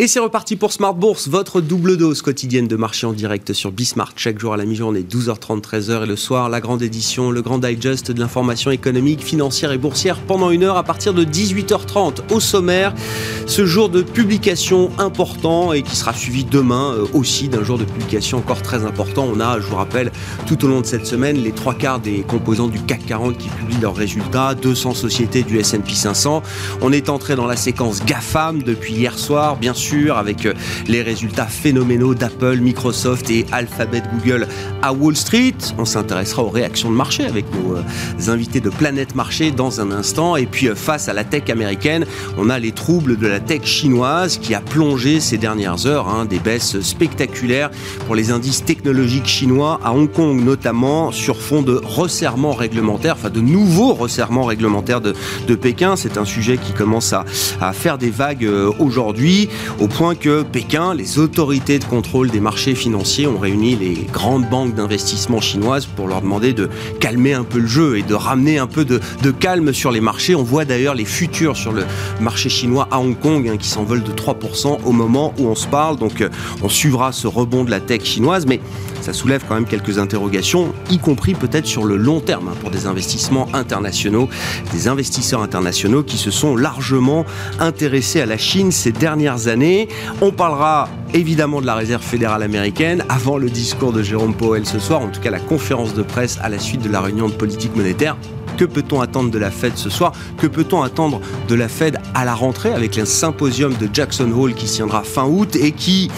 Et c'est reparti pour Smart Bourse, votre double dose quotidienne de marché en direct sur Bismart, chaque jour à la mi-journée, 12h30, 13h et le soir, la grande édition, le grand digest de l'information économique, financière et boursière pendant une heure à partir de 18h30. Au sommaire, ce jour de publication important et qui sera suivi demain euh, aussi d'un jour de publication encore très important. On a, je vous rappelle, tout au long de cette semaine, les trois quarts des composants du CAC 40 qui publient leurs résultats, 200 sociétés du S&P 500. On est entré dans la séquence GAFAM depuis hier soir, bien sûr avec euh, les résultats phénoménaux d'Apple, Microsoft et Alphabet Google à Wall Street. On s'intéressera aux réactions de marché avec nos euh, invités de Planète Marché dans un instant. Et puis euh, face à la tech américaine, on a les troubles de la tech chinoise qui a plongé ces dernières heures, hein, des baisses spectaculaires pour les indices technologiques chinois à Hong Kong notamment sur fond de resserrement réglementaire, enfin de nouveaux resserrements réglementaires de, Pékin. C'est un sujet qui commence à, à faire des vagues aujourd'hui au point que Pékin, les autorités de contrôle des marchés financiers ont réuni les grandes banques d'investissement chinoises pour leur demander de calmer un peu le jeu et de ramener un peu de, calme sur les marchés. On voit d'ailleurs les futurs sur le marché chinois à Hong Kong hein, qui s'envolent de 3% au moment où on se parle. Donc euh, on suivra ce rebond de la tech chinoise, mais ça soulève quand même quelques interrogations, y compris peut-être sur le long terme hein, pour des investissements internationaux, des investisseurs internationaux qui se sont largement intéressés à la Chine ces dernières années on parlera évidemment de la réserve fédérale américaine avant le discours de Jérôme Powell ce soir, en tout cas la conférence de presse à la suite de la réunion de politique monétaire. Que peut-on attendre de la Fed ce soir? Que peut-on attendre de la Fed à la rentrée avec le symposium de Jackson Hole qui tiendra fin août et qui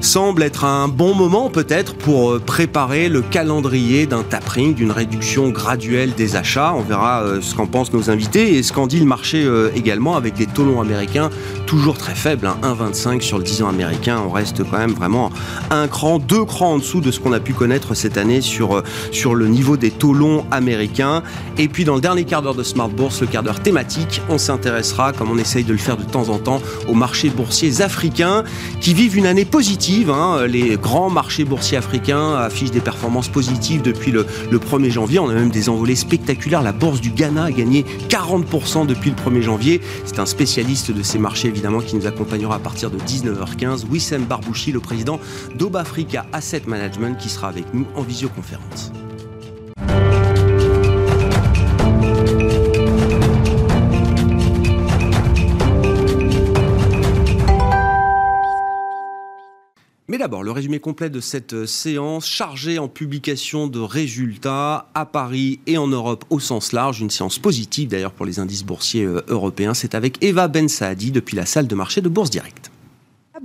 semble être un bon moment peut-être pour euh, préparer le calendrier d'un tapering, d'une réduction graduelle des achats. On verra euh, ce qu'en pensent nos invités et ce qu'en dit le marché euh, également avec des taux longs américains toujours très faibles, 1,25 hein. sur le 10 ans américain. On reste quand même vraiment un cran, deux crans en dessous de ce qu'on a pu connaître cette année sur, sur le niveau des taux longs américains. Et puis dans le dernier quart d'heure de Smart Bourse, le quart d'heure thématique, on s'intéressera, comme on essaye de le faire de temps en temps, aux marchés boursiers africains qui vivent une année positive Hein. Les grands marchés boursiers africains affichent des performances positives depuis le, 1er janvier. On a même des envolées spectaculaires. La bourse du Ghana a gagné 40% depuis le 1er janvier. C'est un spécialiste de ces marchés, évidemment, qui nous accompagnera à partir de 19h15. Wissem Barbouchi, le président d'Obafrica Asset Management, qui sera avec nous en visioconférence. D'abord, le résumé complet de cette euh, séance chargée en publication de résultats à Paris et en Europe au sens large. Une séance positive d'ailleurs pour les indices boursiers euh, européens. C'est avec Eva Ben Saadi depuis la salle de marché de Bourse Directe.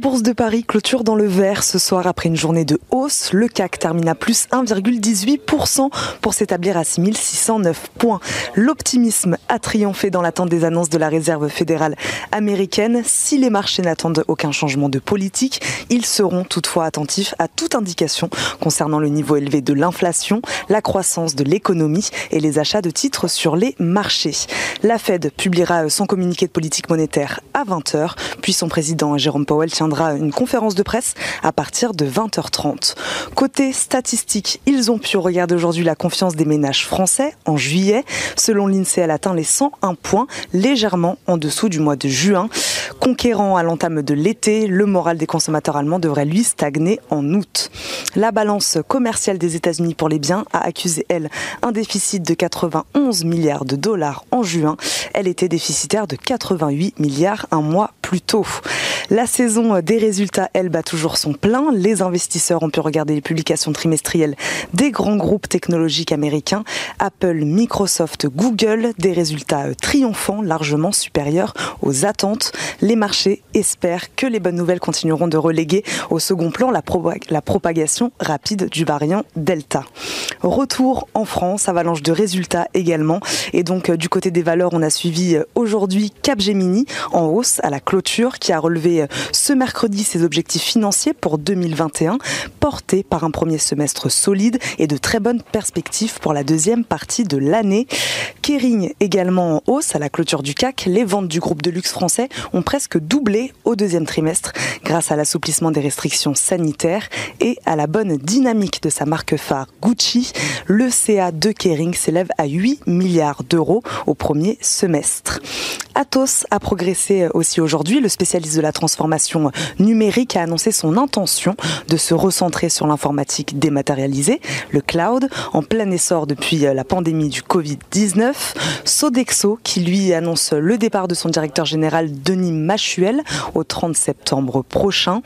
Bourse de Paris clôture dans le vert ce soir après une journée de hausse. Le CAC termine à plus 1,18% pour s'établir à 6609 points. L'optimisme a triomphé dans l'attente des annonces de la Réserve fédérale américaine. Si les marchés n'attendent aucun changement de politique, ils seront toutefois attentifs à toute indication concernant le niveau élevé de l'inflation, la croissance de l'économie et les achats de titres sur les marchés. La Fed publiera son communiqué de politique monétaire à 20h, puis son président Jérôme Powell tiendra une conférence de presse à partir de 20h30. Côté statistiques, ils ont pu regarder aujourd'hui la confiance des ménages français en juillet. Selon l'INSEE, elle atteint les 101 points, légèrement en dessous du mois de juin. Conquérant à l'entame de l'été, le moral des consommateurs allemands devrait lui stagner en août. La balance commerciale des États-Unis pour les biens a accusé, elle, un déficit de 91 milliards de dollars en juin. Elle était déficitaire de 88 milliards un mois plus tôt. La saison des résultats, elle, bat toujours son plein. Les investisseurs ont pu regarder les publications trimestrielles des grands groupes technologiques américains, Apple, Microsoft, Google, des résultats euh, triomphants, largement supérieurs aux attentes. Les marchés espèrent que les bonnes nouvelles continueront de reléguer au second plan la, la propagation rapide du variant Delta. Retour en France, avalanche de résultats également. Et donc euh, du côté des valeurs, on a suivi euh, aujourd'hui Capgemini en hausse à la clôture qui a relevé ce mercredi ses objectifs financiers pour 2021, portés par un premier semestre solide et de très bonnes perspectives pour la deuxième partie de l'année. Kering également en hausse à la clôture du CAC. Les ventes du groupe de luxe français ont presque doublé au deuxième trimestre grâce à l'assouplissement des restrictions sanitaires et à la bonne dynamique de sa marque phare Gucci. Le CA de Kering s'élève à 8 milliards d'euros au premier semestre. Atos a progressé aussi aujourd'hui. Le spécialiste de la transformation numérique a annoncé son intention de se recentrer sur l'informatique dématérialisée, le cloud, en plein essor depuis la pandémie du Covid-19. Sodexo, qui lui annonce le départ de son directeur général Denis Machuel au 30 septembre prochain.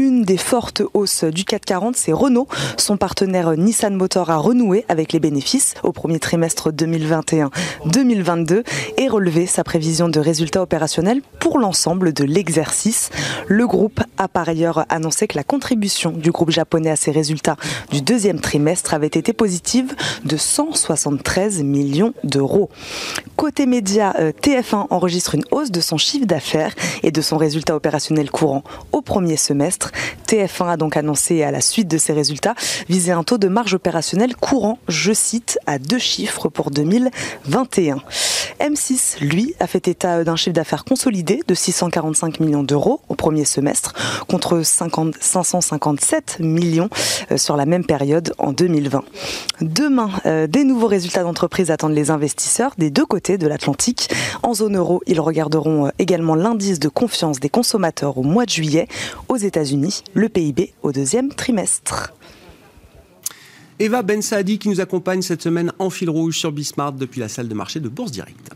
Une des fortes hausses du 440, c'est Renault. Son partenaire Nissan Motor a renoué avec les bénéfices au premier trimestre 2021-2022 et relevé sa prévision de résultats opérationnels pour l'ensemble de l'exercice. Le groupe a par ailleurs annoncé que la contribution du groupe japonais à ses résultats du deuxième trimestre avait été positive de 173 millions d'euros. Côté média, euh, TF1 enregistre une hausse de son chiffre d'affaires et de son résultat opérationnel courant au premier semestre. TF1 a donc annoncé à la suite de ces résultats viser un taux de marge opérationnelle courant, je cite, à deux chiffres pour 2021. M6, lui, a fait état d'un chiffre d'affaires consolidé de 645 millions d'euros au premier semestre contre 50, 557 millions euh, sur la même période en 2020. Demain, euh, des nouveaux résultats d'entreprise attendent les investisseurs des deux côtés de l'Atlantique. En zone euro, ils regarderont euh, également l'indice de confiance des consommateurs au mois de juillet. Aux États-Unis, le PIB au deuxième trimestre. Eva Ben Saadi qui nous accompagne cette semaine en fil rouge sur Bismart depuis la salle de marché de Bourse Directe.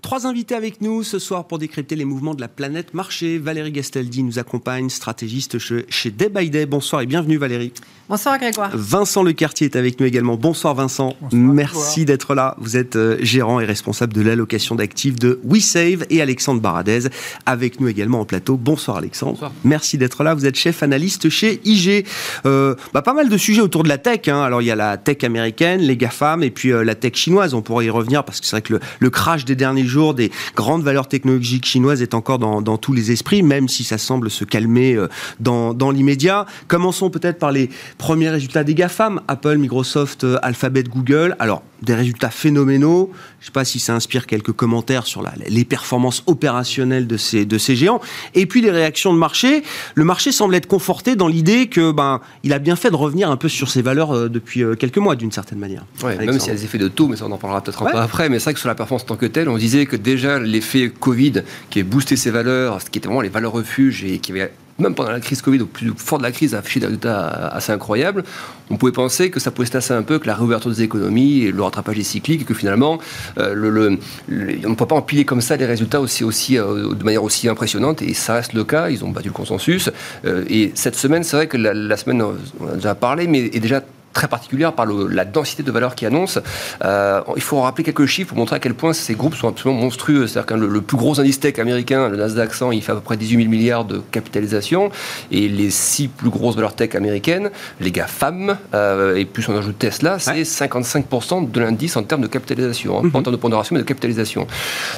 Trois invités avec nous ce soir pour décrypter les mouvements de la planète marché. Valérie Gastaldi nous accompagne, stratégiste chez Day by Day. Bonsoir et bienvenue Valérie. Bonsoir Grégoire. Vincent Lecartier est avec nous également. Bonsoir Vincent. Merci d'être là. Vous êtes euh, gérant et responsable de l'allocation d'actifs de WeSave et Alexandre Baradez avec nous également en plateau. Bonsoir Alexandre. Merci d'être là. Vous êtes chef analyste chez IG. Euh, bah, pas mal de sujets autour de la tech. Hein. Alors il y a la tech américaine, les GAFAM et puis euh, la tech chinoise. On pourrait y revenir parce que c'est vrai que le, le crash des derniers jours des grandes valeurs technologiques chinoises est encore dans, tous les esprits, même si ça semble se calmer euh, dans, dans l'immédiat. Commençons peut-être par les premiers résultats des GAFAM, Apple, Microsoft, euh, Alphabet, Google. Alors, des résultats phénoménaux. Je ne sais pas si ça inspire quelques commentaires sur la, les performances opérationnelles de ces, de ces géants. Et puis les réactions de marché. Le marché semble être conforté dans l'idée que ben il a bien fait de revenir un peu sur ses valeurs euh, depuis quelques mois d'une certaine manière. Ouais, même s'il y a des effets de taux, mais ça on en parlera peut-être un peu après. Mais c'est vrai que sur la performance en tant que telle, on disait que déjà l'effet Covid qui a boosté ses valeurs, ce qui était vraiment les valeurs refuges et qui avait même pendant la crise Covid, au plus fort de la crise, a affiché des résultats assez incroyables. On pouvait penser que ça pouvait se tasser un peu, que la réouverture des économies et le rattrapage des cycliques, et que finalement, euh, on ne peut pas empiler comme ça des résultats aussi, aussi, euh, de manière aussi impressionnante, et ça reste le cas. Ils ont battu le consensus. Euh, et cette semaine, c'est vrai que la, la, semaine, on a déjà parlé, mais est déjà très particulière par le, la densité de valeurs qui annonce. Euh, il faut rappeler quelques chiffres pour montrer à quel point ces groupes sont absolument monstrueux. C'est-à-dire que le, plus gros indice tech américain, le Nasdaq 100, il fait à peu près 18 000 milliards de capitalisation. Et les six plus grosses valeurs tech américaines, les GAFAM, euh, et plus on ajoute Tesla, c'est 55% de l'indice en termes de capitalisation. Hein, Pas en termes de pondération, mais de capitalisation.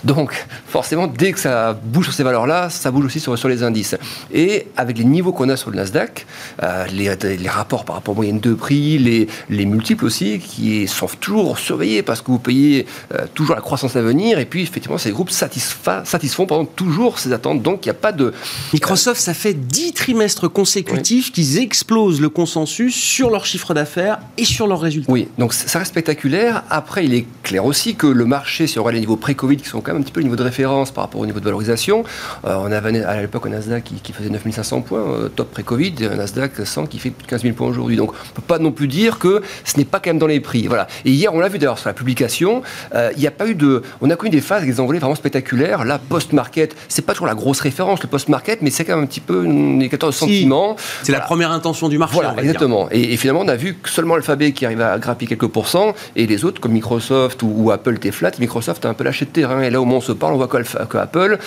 Donc, forcément, dès que ça bouge sur ces valeurs-là, ça bouge aussi sur, sur les indices. Et avec les niveaux qu'on a sur le Nasdaq, euh, les, les rapports par rapport aux moyennes de prix, les, les multiples aussi, qui sont toujours surveillés parce que vous payez euh, toujours la croissance à venir. Et puis, effectivement, ces groupes satisfont pardon, toujours ces attentes. Donc, il n'y a pas de. Microsoft, ça fait 10 trimestres consécutifs qu'ils explosent le consensus sur leur chiffre d'affaires et sur leurs résultats. Oui, donc ça reste spectaculaire. Après, il est clair aussi que le marché, si on regarde les niveaux pré-Covid, qui sont quand même un petit peu le niveau de référence par rapport au niveau de valorisation, euh, on avait à l'époque un Nasdaq qui, faisait 9500 points, euh, top pré-Covid, un Nasdaq 100 qui fait 15 000 points aujourd'hui. Donc, on ne peut pas non plus dire que ce n'est pas quand même dans les prix. Voilà. Et hier, on l'a vu d'ailleurs sur la publication, euh, il n'y a pas eu de. On a connu des phases des envolées vraiment spectaculaires. Là, post-market, c'est pas toujours la grosse référence, le post-market, mais c'est quand même un petit peu une 14 sentiments. C'est la première intention du marché. Voilà, exactement. Et, finalement, on a vu que seulement l'alphabet qui arrive à grappiller quelques pourcents, et les autres, comme Microsoft ou, Apple, étaient flat. Microsoft a un peu lâché de terrain. Et là, au moment où on se parle, on voit que, Apple.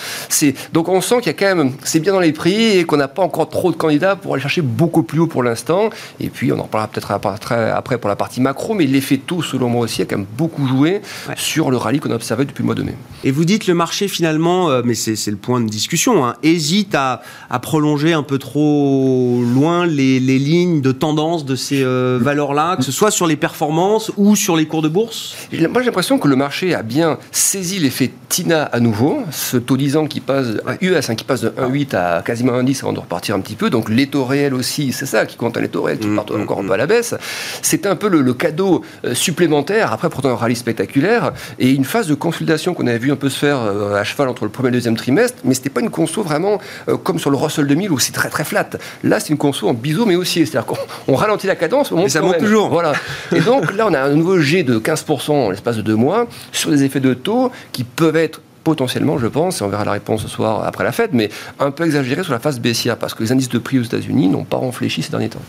Donc, on sent qu'il y a quand même. C'est bien dans les prix et qu'on n'a pas encore trop de candidats pour aller chercher beaucoup plus haut pour l'instant. Et puis, on en parlera peut-être après pour la partie macro, mais l'effet taux, selon moi aussi, a quand même beaucoup joué sur le rallye qu'on a observé depuis le mois de mai. Et vous dites le marché, finalement, euh, mais c'est le point de discussion, hein, hésite à, prolonger un peu trop loin les, lignes de tendance de ces euh, valeurs-là, que ce soit sur les performances ou sur les cours de bourse? Moi, j'ai l'impression que le marché a bien saisi l'effet TINA à nouveau, ce taux 10 ans qui passe, US, hein, qui passe de 1,8 à quasiment 1,10 avant de repartir un petit peu. Donc les taux réels aussi, c'est ça qui compte, hein, les taux réels qui mmh, partent mmh, encore un mmh. peu à la baisse. C'est un peu le, cadeau euh, supplémentaire, après pourtant un rallye spectaculaire, et une phase de consolidation qu'on avait vu un peu se faire euh, à cheval entre le premier et le deuxième trimestre, mais c'était pas une conso vraiment euh, comme sur le Russell 2000 où c'est très très flat. Là, c'est une conso en biseau mais aussi, c'est-à-dire qu'on ralentit la cadence, on monte ça monte toujours. Voilà. Et donc là, on a un nouveau G de 15% en l'espace de deux mois sur des effets de taux qui peuvent être potentiellement, je pense, et on verra la réponse ce soir après la fête, mais un peu exagéré sur la phase baissière, parce que les indices de prix aux États-Unis n'ont pas réfléchi ces derniers temps.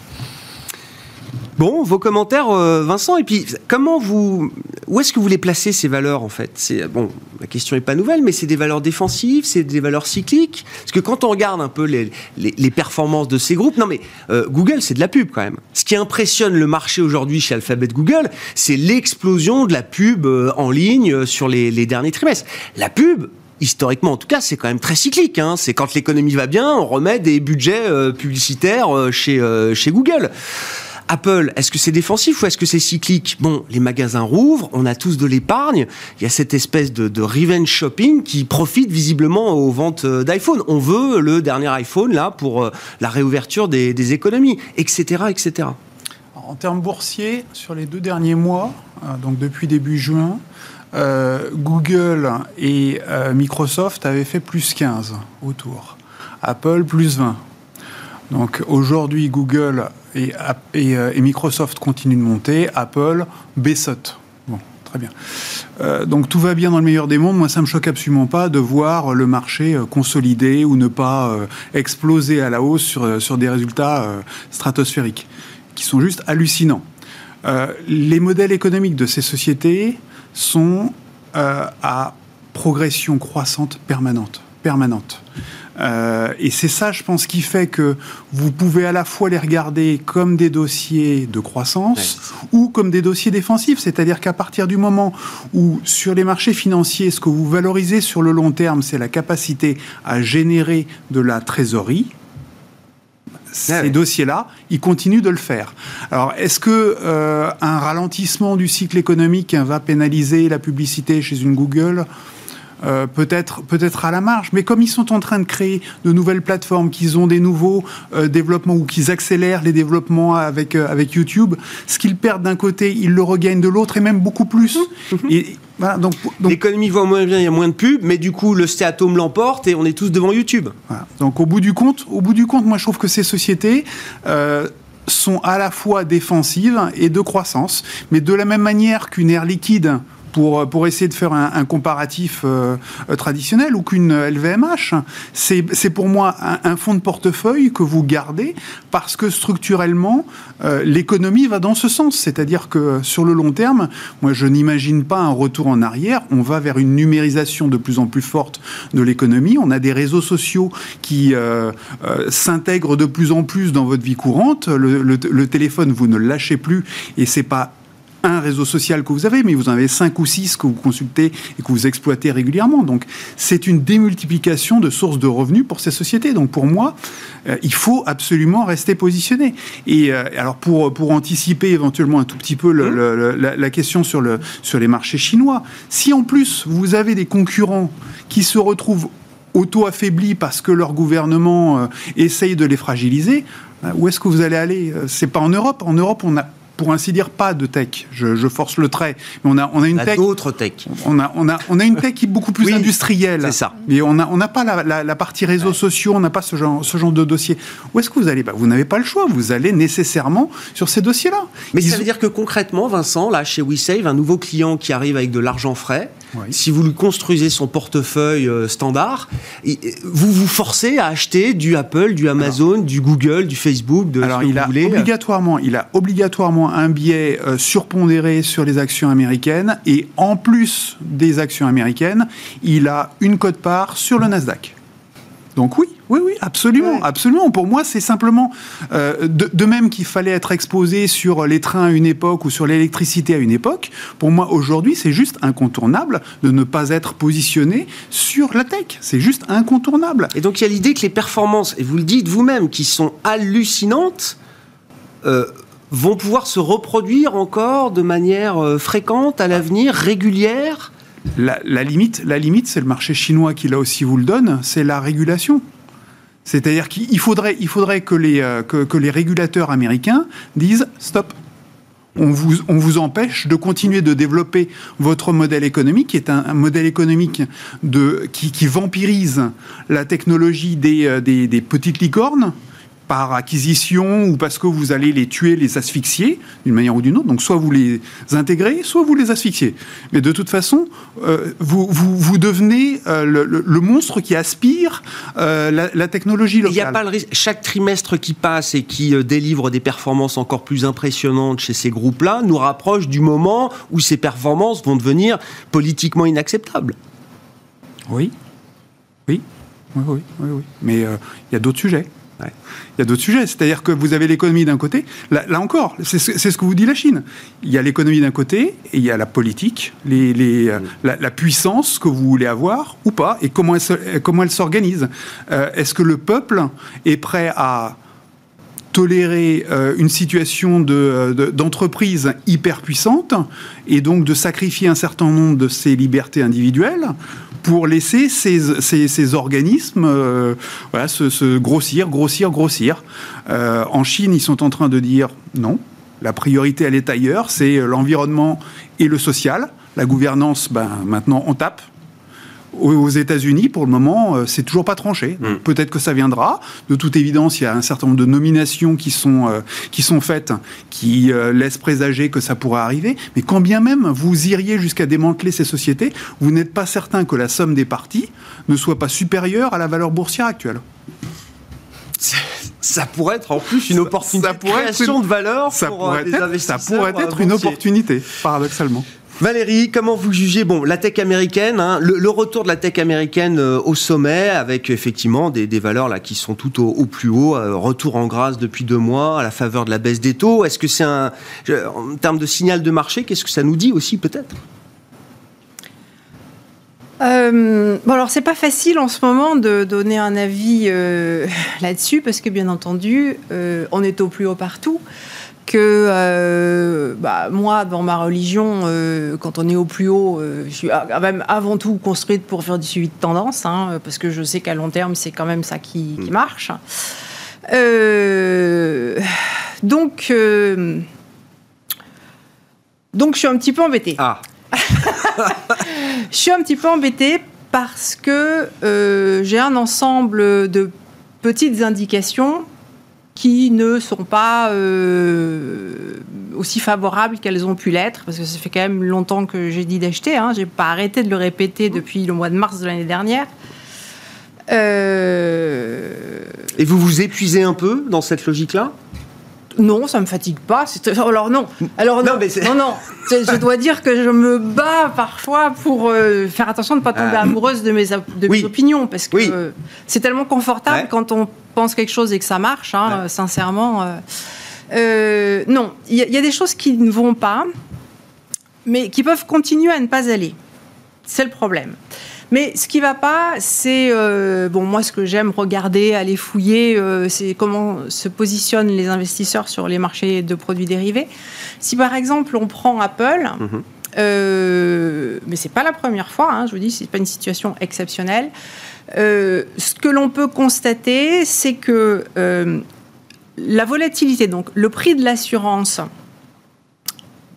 Bon, vos commentaires, euh, Vincent. Et puis, comment vous, où est-ce que vous les placez ces valeurs en fait? C'est bon, la question n'est pas nouvelle, mais c'est des valeurs défensives, c'est des valeurs cycliques? Parce que quand on regarde un peu les, les, performances de ces groupes, non mais euh, Google, c'est de la pub quand même. Ce qui impressionne le marché aujourd'hui chez Alphabet Google, c'est l'explosion de la pub euh, en ligne sur les, les derniers trimestres. La pub, historiquement en tout cas, c'est quand même très cyclique. Hein. C'est quand l'économie va bien, on remet des budgets publicitaires chez, chez Google. Apple, est-ce que c'est défensif ou est-ce que c'est cyclique? Bon, les magasins rouvrent, on a tous de l'épargne, il y a cette espèce de, revenge shopping qui profite visiblement aux ventes euh, d'iPhone. On veut le dernier iPhone là pour euh, la réouverture des, économies, etc., etc. En termes boursiers, sur les deux derniers mois, euh, donc depuis début juin, Google et Microsoft avaient fait plus 15 autour. Apple plus 20. Donc aujourd'hui, Google et, euh, et, Microsoft continuent de monter, Apple baissote. Bon, très bien. Euh, donc tout va bien dans le meilleur des mondes. Moi, ça me choque absolument pas de voir le marché euh, consolider ou ne pas exploser à la hausse sur, sur des résultats stratosphériques, qui sont juste hallucinants. les modèles économiques de ces sociétés sont à progression croissante permanente. permanente. Euh, et c'est ça, je pense, qui fait que vous pouvez à la fois les regarder comme des dossiers de croissance ou comme des dossiers défensifs. C'est-à-dire qu'à partir du moment où, sur les marchés financiers, ce que vous valorisez sur le long terme, c'est la capacité à générer de la trésorerie, ces dossiers-là, ils continuent de le faire. Alors, est-ce que euh, un ralentissement du cycle économique va pénaliser la publicité chez une Google? Euh, peut-être peut-être à la marge, mais comme ils sont en train de créer de nouvelles plateformes, qu'ils ont des nouveaux euh, développements ou qu'ils accélèrent les développements avec euh, avec YouTube, ce qu'ils perdent d'un côté, ils le regagnent de l'autre et même beaucoup plus. Et donc, l'économie va moins bien, il y a moins de pubs, mais du coup le stay l'emporte et on est tous devant YouTube. Donc au bout du compte, au bout du compte, moi je trouve que ces sociétés sont à la fois défensives et de croissance, mais de la même manière qu'une air liquide pour, essayer de faire un, comparatif euh, traditionnel ou qu'une LVMH. C'est pour moi un, fonds de portefeuille que vous gardez parce que structurellement, euh, l'économie va dans ce sens. C'est-à-dire que sur le long terme, moi je n'imagine pas un retour en arrière. On va vers une numérisation de plus en plus forte de l'économie. On a des réseaux sociaux qui euh, s'intègrent de plus en plus dans votre vie courante. Le, le téléphone, vous ne le lâchez plus et c'est pas un réseau social que vous avez, mais vous en avez cinq ou six que vous consultez et que vous exploitez régulièrement. Donc, c'est une démultiplication de sources de revenus pour ces sociétés. Donc, pour moi, euh, il faut absolument rester positionné. Et euh, alors, pour, pour anticiper éventuellement un tout petit peu mmh. la, question sur, le, sur les marchés chinois, si en plus vous avez des concurrents qui se retrouvent auto-affaiblis parce que leur gouvernement euh, essaye de les fragiliser, où est-ce que vous allez aller? C'est pas en Europe. En Europe, on a pour ainsi dire, pas de tech. Je, force le trait. Mais on a, on a une tech. D'autres tech. On a, on, a, on a une tech qui est beaucoup plus industrielle. C'est ça. Mais on n'a on n'a pas la, la, partie réseaux sociaux, on n'a pas ce genre, ce genre de dossier. Où est-ce que vous allez? Bah, Vous n'avez pas le choix. Vous allez nécessairement sur ces dossiers-là. Mais ça veut dire que concrètement, Vincent, là, chez WeSave, un nouveau client qui arrive avec de l'argent frais, si vous lui construisez son portefeuille euh, standard, vous vous forcez à acheter du Apple, du Amazon, du Google, du Facebook, de alors, ce que il vous a voulez. Obligatoirement, il a obligatoirement un biais euh, surpondéré sur les actions américaines et en plus des actions américaines, il a une cote-part sur le Nasdaq. Donc oui, oui, oui, absolument, absolument. Pour moi, c'est simplement euh, de, même qu'il fallait être exposé sur les trains à une époque ou sur l'électricité à une époque. Pour moi, aujourd'hui, c'est juste incontournable de ne pas être positionné sur la tech. C'est juste incontournable. Et donc il y a l'idée que les performances, et vous le dites vous-même, qui sont hallucinantes. Euh, vont pouvoir se reproduire encore de manière euh, fréquente à l'avenir, régulière? La, limite, la limite c'est le marché chinois qui là aussi vous le donne, c'est la régulation. C'est-à-dire qu'il faudrait, que, les, euh, que, régulateurs américains disent stop. On vous, empêche de continuer de développer votre modèle économique, qui est un, modèle économique qui, vampirise la technologie des, euh, des petites licornes, par acquisition ou parce que vous allez les tuer, les asphyxier d'une manière ou d'une autre. Donc soit vous les intégrez, soit vous les asphyxiez. Mais de toute façon, euh, vous, vous, devenez euh, le, monstre qui aspire euh, la, technologie locale. Il n'y a pas le risque. Chaque trimestre qui passe et qui délivre des performances encore plus impressionnantes chez ces groupes-là nous rapproche du moment où ces performances vont devenir politiquement inacceptables. Oui. Oui. Oui, oui, oui, oui. Mais il y a d'autres sujets. Il y a d'autres sujets, c'est-à-dire que vous avez l'économie d'un côté, là, encore, c'est ce que vous dit la Chine. Il y a l'économie d'un côté et il y a la politique, les, euh, la, puissance que vous voulez avoir ou pas, et comment elle, comment elle s'organise. Euh, est-ce que le peuple est prêt à tolérer euh, une situation d'entreprise de, hyper puissante et donc de sacrifier un certain nombre de ses libertés individuelles pour laisser ces, organismes euh, voilà, se, grossir, grossir, grossir. Euh, en Chine, ils sont en train de dire non, la priorité, elle est ailleurs, c'est l'environnement et le social. La gouvernance, ben, maintenant, on tape aux États-Unis, pour le moment, euh, c'est toujours pas tranché. Hmm. Peut-être que ça viendra. De toute évidence, il y a un certain nombre de nominations qui sont, euh, qui sont faites, qui euh, laissent présager que ça pourrait arriver. Mais quand bien même vous iriez jusqu'à démanteler ces sociétés, vous n'êtes pas certain que la somme des parties ne soit pas supérieure à la valeur boursière actuelle. Ça pourrait être en plus une opportunité de création de valeur ça pour pourrait être, Ça pourrait être une opportunité, paradoxalement. Valérie, comment vous jugez bon, la tech américaine, hein, le, retour de la tech américaine euh, au sommet, avec effectivement des, valeurs là qui sont tout au, plus haut, euh, retour en grâce depuis deux mois à la faveur de la baisse des taux. Est-ce que c'est un, en termes de signal de marché, qu'est-ce que ça nous dit aussi peut-être? Euh, bon alors c'est pas facile en ce moment de donner un avis là-dessus parce que bien entendu on est au plus haut partout que euh, bah, moi, dans ma religion, euh, quand on est au plus haut, euh, je suis même avant tout construite pour faire du suivi de tendance, hein, parce que je sais qu'à long terme, c'est quand même ça qui, qui mm. marche. donc, donc, je suis un petit peu embêtée. Ah. je suis un petit peu embêtée parce que j'ai un ensemble de petites indications qui ne sont pas euh, aussi favorables qu'elles ont pu l'être, parce que ça fait quand même longtemps que j'ai dit d'acheter. Hein. Je n'ai pas arrêté de le répéter depuis le mois de mars de l'année dernière. Euh, Et vous vous épuisez un peu dans cette logique-là? Non, ça me fatigue pas. Alors non. Alors non, non, non, Je dois dire que je me bats parfois pour euh, faire attention de ne pas tomber ah. amoureuse de mes, de mes opinions, parce que c'est tellement confortable quand on pense quelque chose et que ça marche, hein, sincèrement. Euh, euh, non, il y, a des choses qui ne vont pas, mais qui peuvent continuer à ne pas aller. C'est le problème. Mais ce qui va pas, c'est euh, bon moi ce que j'aime regarder, aller fouiller, c'est comment se positionnent les investisseurs sur les marchés de produits dérivés. Si par exemple on prend Apple. Mhm. mais c'est pas la première fois, hein, je vous dis, c'est pas une situation exceptionnelle. Euh, ce que l'on peut constater, c'est que euh, la volatilité, donc le prix de l'assurance,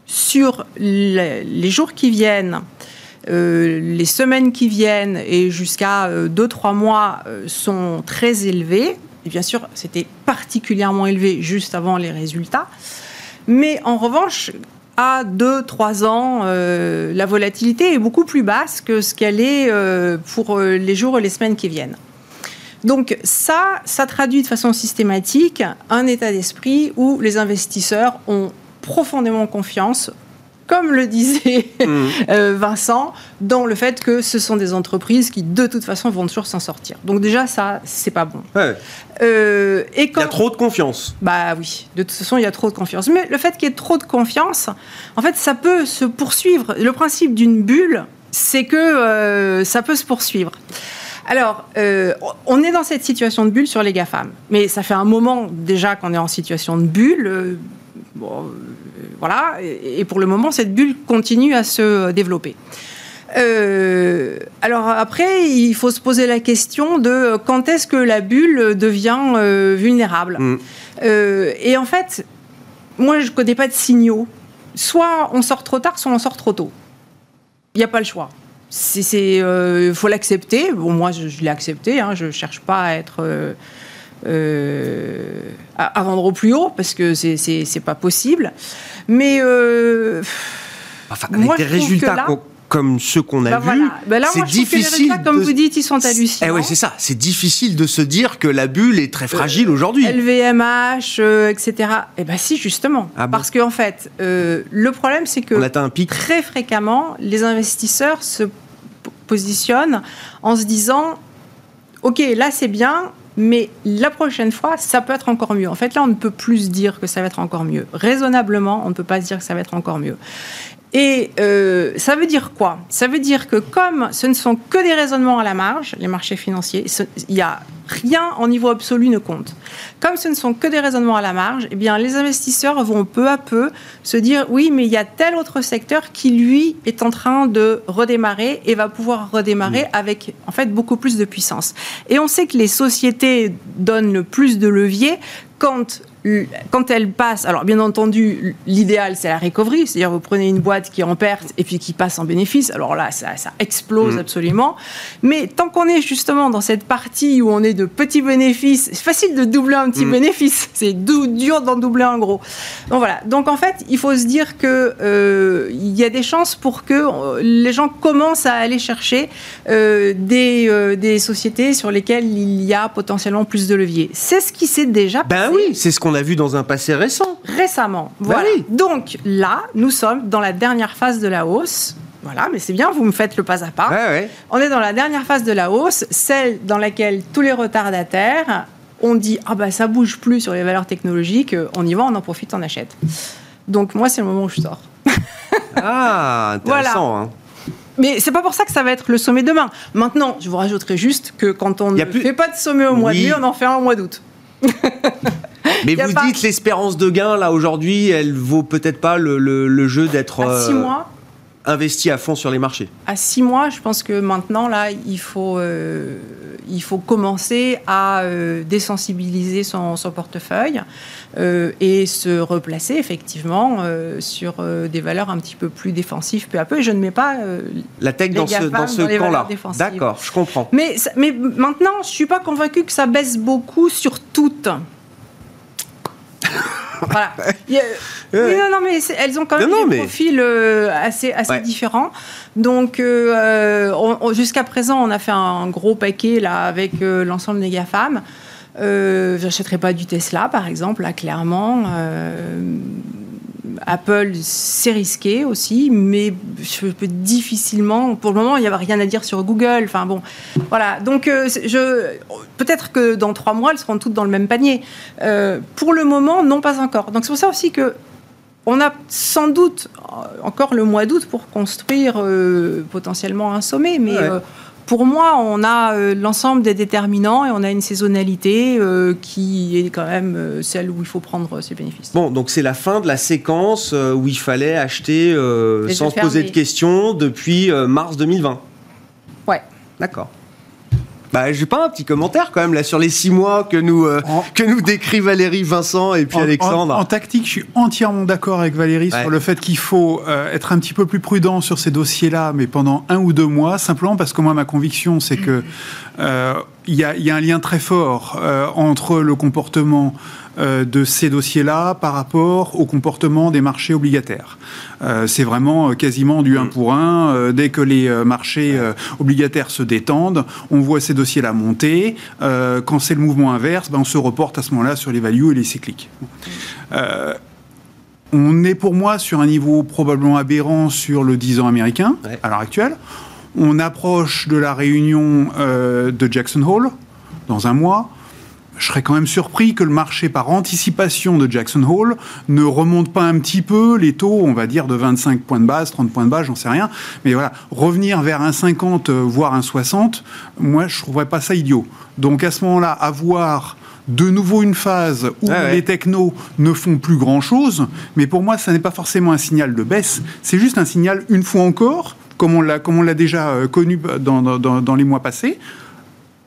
sur les jours qui viennent, les semaines qui viennent et jusqu'à 2-3 mois sont très élevés. Et bien sûr, c'était particulièrement élevé juste avant les résultats. Mais en revanche, à 2-3 ans, euh, la volatilité est beaucoup plus basse que ce qu'elle est euh, pour euh, les jours et les semaines qui viennent. Donc ça, ça traduit de façon systématique un état d'esprit où les investisseurs ont profondément confiance comme le disait mm. euh, Vincent, dans le fait que ce sont des entreprises qui, de toute façon, vont toujours s'en sortir. Donc déjà, ça, c'est pas bon. Euh, et quand... Il y a trop de confiance. Bah oui, de toute façon, il y a trop de confiance. Mais le fait qu'il y ait trop de confiance, en fait, ça peut se poursuivre. Le principe d'une bulle, c'est que euh, ça peut se poursuivre. Alors, on est dans cette situation de bulle sur les GAFAM. Mais ça fait un moment déjà qu'on est en situation de bulle. bon, voilà. Et, pour le moment, cette bulle continue à se développer. Euh, alors après, il faut se poser la question de quand est-ce que la bulle devient euh, vulnérable. Mm. Euh, et en fait, moi, je ne connais pas de signaux. Soit on sort trop tard, soit on sort trop tôt. Il n'y a pas le choix. Il faut l'accepter. Bon, moi, je, l'ai accepté. Hein. je ne cherche pas à être à, vendre au plus haut parce que c'est pas possible. Mais euh, enfin, avec des résultats comme ceux qu'on a bah vus, bah c'est difficile. comme vous dites, ils sont hallucinants. Eh oui, c'est ça. C'est difficile de se dire que la bulle est très fragile euh, aujourd'hui. LVMH, etc. Eh bien, si, justement. Ah Parce qu'en en fait, le problème, c'est que atteint un pic. très fréquemment, les investisseurs se positionnent en se disant Ok, là c'est bien, mais la prochaine fois, ça peut être encore mieux. En fait, là, on ne peut plus dire que ça va être encore mieux. Raisonnablement, on ne peut pas dire que ça va être encore mieux. Et euh, ça veut dire quoi? Ça veut dire que comme ce ne sont que des raisonnements à la marge, les marchés financiers, il y a rien en niveau absolu ne compte. Comme ce ne sont que des raisonnements à la marge, eh bien, les investisseurs vont peu à peu se dire oui, mais il y a tel autre secteur qui, lui, est en train de redémarrer et va pouvoir redémarrer avec, en fait, beaucoup plus de puissance. Et on sait que les sociétés donnent le plus de levier quand quand elle passe, alors bien entendu, l'idéal c'est la recovery, c'est-à-dire vous prenez une boîte qui est en perte et puis qui passe en bénéfice, alors là ça, explose mm. absolument. Mais tant qu'on est justement dans cette partie où on est de petits bénéfices, c'est facile de doubler un petit mm. bénéfice, c'est dur d'en doubler un gros. Donc voilà, donc en fait il faut se dire que euh, il y a des chances pour que euh, les gens commencent à aller chercher euh, des, des sociétés sur lesquelles il y a potentiellement plus de levier. C'est ce qui s'est déjà ben passé. Ben oui, c'est ce qu'on on a vu dans un passé récent. Récemment, bah voilà. Donc là, nous sommes dans la dernière phase de la hausse. Voilà, mais c'est bien, vous me faites le pas à pas. On est dans la dernière phase de la hausse, celle dans laquelle tous les retardataires ont dit ah bah ça bouge plus sur les valeurs technologiques, on y va, on en profite, on achète. Donc moi c'est le moment où je sors. ah intéressant. Hein. Mais c'est pas pour ça que ça va être le sommet demain. Maintenant, je vous rajouterai juste que quand on ne fait pas de sommet au mois de mai, on en fait un au mois d'août. Mais vous dites l'espérance de gain, là, aujourd'hui, elle vaut peut-être pas le, jeu d'être. Euh, investi à fond sur les marchés. À six mois, je pense que maintenant, là, il faut, euh, il faut commencer à euh, désensibiliser son, portefeuille et se replacer effectivement sur des valeurs un petit peu plus défensives peu à peu. Et je ne mets pas la tech dans ce, dans ce camp-là. D'accord, je comprends. Mais, mais maintenant, je ne suis pas convaincu que ça baisse beaucoup sur toutes. voilà. non, non, mais elles ont quand même des profils euh, assez, assez différents. Donc, euh, jusqu'à présent, on a fait un gros paquet là avec euh, l'ensemble des GAFAM. Euh, J'achèterai pas du Tesla, par exemple, là, clairement. Apple, c'est risqué aussi, mais je peux difficilement. Pour le moment, il n'y avait rien à dire sur Google. Enfin bon, voilà. Donc, euh, je, peut-être que dans trois mois, elles seront toutes dans le même panier. Euh, pour le moment, non, pas encore. Donc, c'est pour ça aussi que on a sans doute encore le mois d'août pour construire euh, potentiellement un sommet, mais pour moi, on a euh, l'ensemble des déterminants et on a une saisonnalité euh, qui est quand même euh, celle où il faut prendre ses bénéfices. Bon, donc c'est la fin de la séquence où il fallait acheter sans se poser de questions depuis mars 2020. Ouais. D'accord. Bah, j'ai pas un petit commentaire quand même là sur les six mois que nous euh, que nous décrit Valérie, Vincent et puis Alexandre. En, tactique, je suis entièrement d'accord avec Valérie sur le fait qu'il faut euh, être un petit peu plus prudent sur ces dossiers-là, mais pendant un ou deux mois, simplement parce que moi ma conviction c'est que euh, il y, a, y, a, un lien très fort entre le comportement euh, de ces dossiers-là par rapport au comportement des marchés obligataires. Euh, c'est vraiment euh, quasiment du 1 mm. pour 1. dès que les marchés obligataires se détendent, on voit ces dossiers-là monter. quand c'est le mouvement inverse, ben, on se reporte à ce moment-là sur les values et les cycliques. on est pour moi sur un niveau probablement aberrant sur le 10 ans américain à l'heure actuelle. On approche de la réunion de Jackson Hole dans un mois je serais quand même surpris que le marché par anticipation de Jackson Hole ne remonte pas un petit peu les taux, on va dire, de 25 points de base, 30 points de base, j'en sais rien. Mais voilà, revenir vers un 50, euh, voire un 60, moi, je ne trouverais pas ça idiot. Donc à ce moment-là, avoir de nouveau une phase où les technos ne font plus grand-chose, mais pour moi, ça n'est pas forcément un signal de baisse, c'est juste un signal, une fois encore, comme on l'a déjà euh, connu dans, dans les mois passés,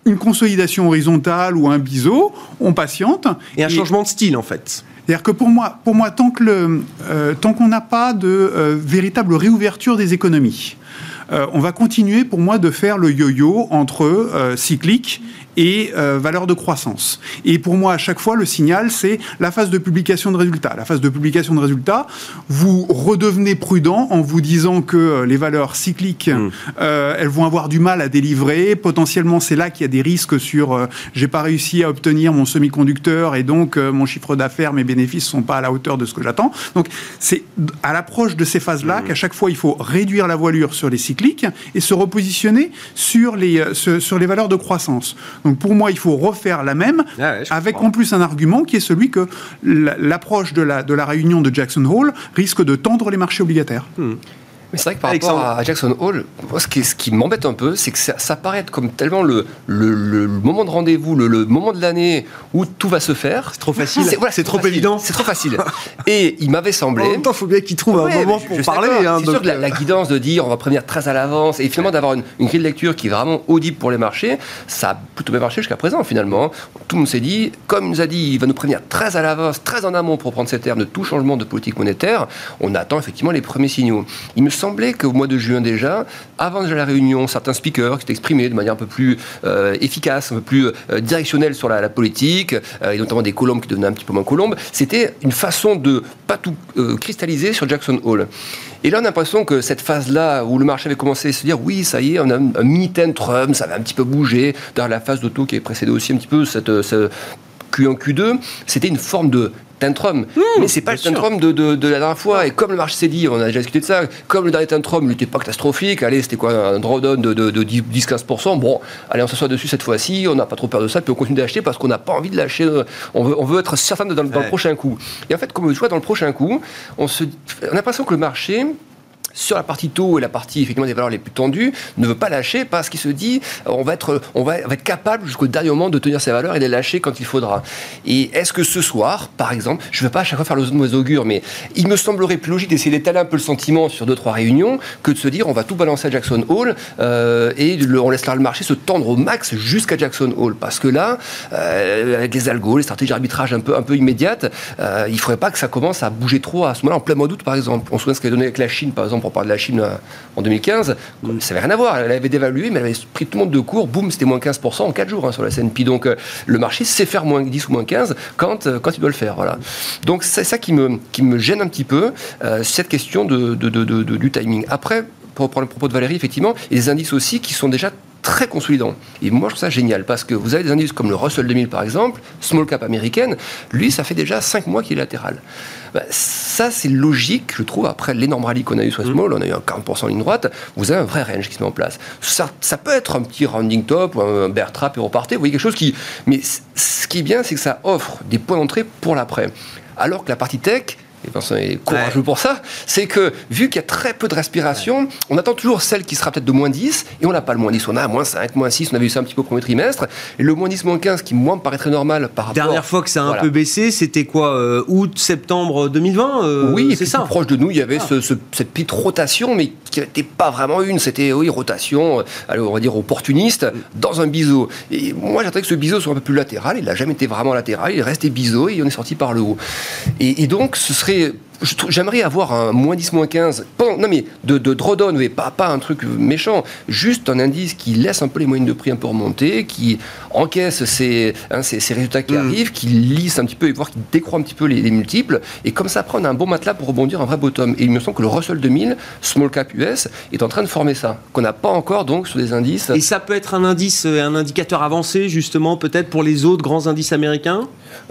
une consolidation horizontale ou un biseau, on patiente. Et un changement de style, en fait. C'est-à-dire que pour moi, pour moi tant euh, qu'on n'a pas de euh, véritable réouverture des économies, euh, on va continuer pour moi de faire le yo-yo entre cyclique et euh, valeur de croissance. Et pour moi, à chaque fois, le signal, c'est la phase de publication de résultats. La phase de publication de résultats, vous redevenez prudent en vous disant que euh, les valeurs cycliques, hmm. euh, elles vont avoir du mal à délivrer. Potentiellement, c'est là qu'il y a des risques sur j'ai pas réussi à obtenir mon semi-conducteur et donc mon chiffre d'affaires, mes bénéfices sont pas à la hauteur de ce que j'attends. Donc, c'est à l'approche de ces phases-là hmm. qu'à chaque fois, il faut réduire la voilure sur les cycliques et se repositionner sur les, sur les valeurs de croissance. Donc pour moi, il faut refaire la même, ah avec en plus un argument qui est celui que l'approche de la, de la réunion de Jackson Hole risque de tendre les marchés obligataires. Hmm. Mais c'est vrai que par rapport à Jackson Hole, ce qui, ce qui m'embête un peu, c'est que ça, paraît comme tellement le, le, moment de rendez-vous, le, moment de l'année où tout va se faire. C'est trop facile. C'est voilà, trop, évident. C'est trop facile. Et il m'avait semblé. En même temps, il faut bien qu'il trouve un moment pour parler. Hein, c'est sûr que la, guidance de dire on va prévenir très à l'avance et finalement d'avoir une, grille de lecture qui est vraiment audible pour les marchés, ça a plutôt bien marché jusqu'à présent finalement. Tout le monde s'est dit, comme il nous a dit, il va nous prévenir très à l'avance, très en amont pour prendre ces termes de tout changement de politique monétaire, on attend effectivement les premiers signaux. Il me semblait qu'au mois de juin déjà, avant déjà la réunion, certains speakers qui exprimés de manière un peu plus euh, efficace, un peu plus euh, directionnelle sur la, politique, euh, et notamment des colombes qui devenaient un petit peu moins colombes, c'était une façon de pas tout cristalliser sur Jackson Hole. Et là, on a l'impression que cette phase-là, où le marché avait commencé à se dire, oui, ça y est, on a un, mini-ten Trump, ça va un petit peu bouger, dans la phase d'auto qui est précédée aussi un petit peu cette, cette Q1, Q2, c'était une forme de tantrum. Mmh, mais c'est pas le tantrum de, de, la dernière fois. Et comme le marché s'est dit, on a déjà discuté de ça, comme le dernier tantrum n'était pas catastrophique, allez, c'était quoi, un drawdown de, de 10-15%, bon, allez, on s'assoit dessus cette fois-ci, on n'a pas trop peur de ça, puis on continue d'acheter parce qu'on n'a pas envie de lâcher, on veut, on veut être certain dans, dans le prochain coup. Et en fait, comme on voit dans le prochain coup, on, se, on a l'impression que le marché sur la partie taux et la partie effectivement des valeurs les plus tendues, ne veut pas lâcher parce qu'il se dit on va être, on va, être capable jusqu'au dernier moment de tenir ces valeurs et de les lâcher quand il faudra. Et est-ce que ce soir, par exemple, je ne veux pas à chaque fois faire le mauvais augure, mais il me semblerait plus logique d'essayer d'étaler un peu le sentiment sur deux trois réunions que de se dire on va tout balancer à Jackson Hole euh, et on laissera le marché se tendre au max jusqu'à Jackson Hole parce que là, euh, avec les algos, les stratégies d'arbitrage un peu un peu immédiates, euh, il ne faudrait pas que ça commence à bouger trop à ce moment-là en plein mois d'août par exemple. On se souvient ce a donné avec la Chine par exemple pour parler de la Chine euh, en 2015, mm. ça n'avait rien à voir. Elle avait dévalué, mais elle avait pris tout le monde de court. Boum, c'était moins 15% en 4 jours hein, sur la S&P. Donc euh, le marché sait faire moins 10 ou moins 15 quand, euh, quand il doit le faire. Voilà. Donc c'est ça qui me, qui me gêne un petit peu, cette question de, du timing. Après, pour reprendre le propos de Valérie, effectivement, il y a des indices aussi qui sont déjà très consolidant. Et moi, je trouve ça génial parce que vous avez des indices comme le Russell 2000 par exemple, small cap américaine, lui, ça fait déjà 5 mois qu'il est latéral. Bah, ça, c'est logique, je trouve, après l'énorme rallye qu'on a eu sur mmh. small, on a eu un 40% en ligne droite, vous avez un vrai range qui se met en place. Ça, ça peut être un petit rounding top, ou un bear trap et repartez, vous voyez quelque chose qui. Mais ce qui est bien, c'est que ça offre des points d'entrée pour l'après. Alors que la partie tech, et Vincent est courageux pour ça, c'est que vu qu'il y a très peu de respiration, on attend toujours celle qui sera peut-être de moins 10, et on n'a pas le moins 10, on a moins 5, moins 6, on avait eu ça un petit peu au premier trimestre, et le moins 10, moins 15 qui moi me paraît très normal par rapport... Dernière fois que ça a un peu baissé, c'était quoi euh, Août, septembre 2020 euh, Oui, c'est ça. proche de nous, il y avait ah. cette petite rotation, mais qui n'était pas vraiment une, c'était oui, rotation, euh, alors on va dire opportuniste, dans un biseau. Et moi j'attendais que ce biseau soit un peu plus latéral, il n'a jamais été vraiment latéral, il restait biseau et on est sorti par le haut. et donc ce serait you j'aimerais avoir un moins 10, moins 15, non mais de, de drawdown, mais pas, pas un truc méchant, juste un indice qui laisse un peu les moyennes de prix un peu remonter, qui encaisse ces, hein, résultats qui mm. arrivent, qui lisse un petit peu et voir qui décroît un petit peu les, multiples, et comme ça prendre un bon matelas pour rebondir un vrai bottom. Et il me semble que le Russell 2000, small cap US, est en train de former ça, qu'on n'a pas encore donc sur des indices. Et ça peut être un indice, un indicateur avancé justement peut-être pour les autres grands indices américains?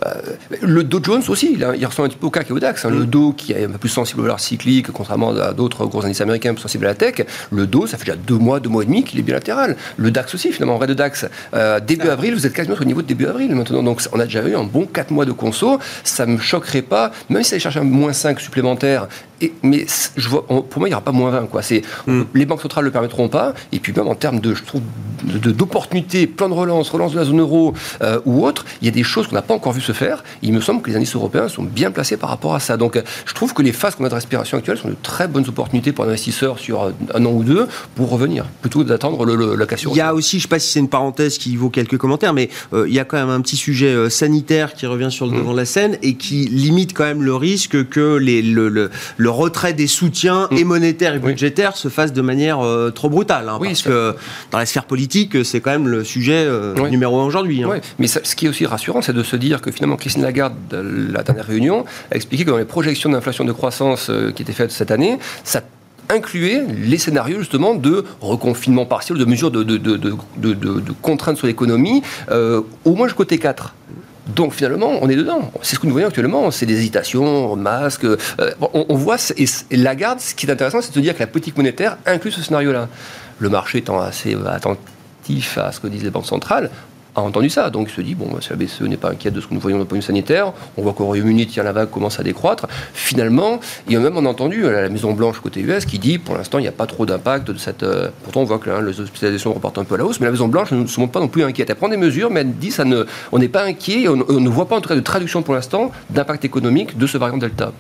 Euh, Le Dow Jones aussi, il, il, ressemble un petit peu au CAC et au DAX. Hein. Le mm. Dow qui est un peu plus sensible au dollar cyclique, contrairement à d'autres gros indices américains plus sensibles à la tech. Le Dow, ça fait déjà deux mois, deux mois et demi qu'il est bilatéral. Le DAX aussi, finalement, en vrai de DAX. Euh, début avril, vous êtes quasiment au niveau de début avril maintenant. Donc on a déjà eu un bon 4 mois de conso. Ça ne me choquerait pas, même si ça allait chercher un moins 5 supplémentaire mais je vois, pour moi, il n'y aura pas moins 20. Quoi. Hmm. Les banques centrales ne le permettront pas. Et puis même en termes de, je trouve, d'opportunités, plan de relance, relance de la zone euro euh, ou autre, il y a des choses qu'on n'a pas encore vu se faire. il me semble que les indices européens sont bien placés par rapport à ça. Donc je trouve que les phases qu'on a de respiration actuelle sont de très bonnes opportunités pour l'investisseur sur un an ou deux pour revenir, plutôt d'attendre la cassure. Il y a aussi, je ne sais pas si c'est une parenthèse qui vaut quelques commentaires, mais euh, il y a quand même un petit sujet euh, sanitaire qui revient sur le hmm. devant de la scène et qui limite quand même le risque que les, le, le retrait des soutiens mm. et monétaires et budgétaires se fasse de manière euh, trop brutale. Hein, parce que dans la sphère politique, c'est quand même le sujet euh, numéro un aujourd'hui. Hein. Mais ce qui est aussi rassurant, c'est de se dire que finalement Christine Lagarde, la dernière réunion, a expliqué que dans les projections d'inflation de croissance euh, qui étaient faites cette année, ça incluait les scénarios justement de reconfinement partiel, de mesures de, de, de, contraintes sur l'économie, au moins jusqu'au T4. Donc finalement, on est dedans. C'est ce que nous voyons actuellement. C'est des hésitations, masques. Euh, on, voit, et, Lagarde, ce qui est intéressant, c'est de dire que la politique monétaire inclut ce scénario-là. Le marché étant assez attentif à ce que disent les banques centrales, a entendu ça. Donc il se dit, bon, si la BCE n'est pas inquiète de ce que nous voyons d'un point de vue sanitaire, on voit qu'au Royaume-Uni, tiens, la vague commence à décroître. Finalement, il y a même on a entendu la Maison-Blanche côté US qui dit, pour l'instant, il n'y a pas trop d'impact de cette... Euh, pourtant, on voit que les hospitalisations reportent un peu à la hausse, mais la Maison-Blanche ne se montre pas non plus inquiète. Elle prend des mesures, mais elle dit, ça ne, on n'est pas inquiet, on, on, ne voit pas en tout cas de traduction pour l'instant d'impact économique de ce variant Delta.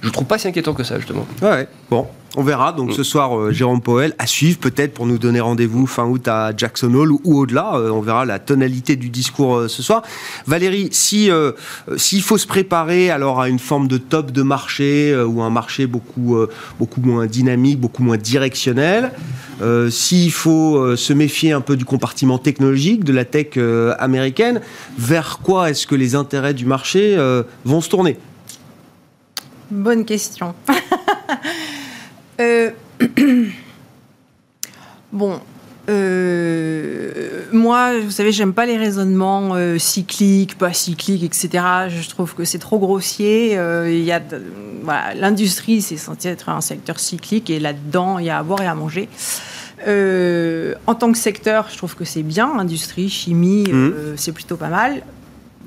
Je ne trouve pas si inquiétant que ça, justement. Ouais, bon. On verra. Donc ce soir, euh, Jérôme Powell à suivre peut-être pour nous donner rendez-vous fin août à Jackson Hole ou, au-delà. Euh, on verra la tonalité du discours euh, ce soir. Valérie, si s'il faut se préparer alors à une forme de top de marché ou un marché beaucoup beaucoup moins dynamique, beaucoup moins directionnel, s'il faut se méfier un peu du compartiment technologique de la tech américaine, vers quoi est-ce que les intérêts du marché vont se tourner? Bonne question. Euh, bon, euh, moi, vous savez, j'aime pas les raisonnements euh, cycliques, pas cycliques, etc. Je trouve que c'est trop grossier. il y a, l'industrie, c'est censé être un secteur cyclique et là-dedans, il y a à boire et à manger. en tant que secteur, je trouve que c'est bien. Industrie, chimie, mmh. c'est plutôt pas mal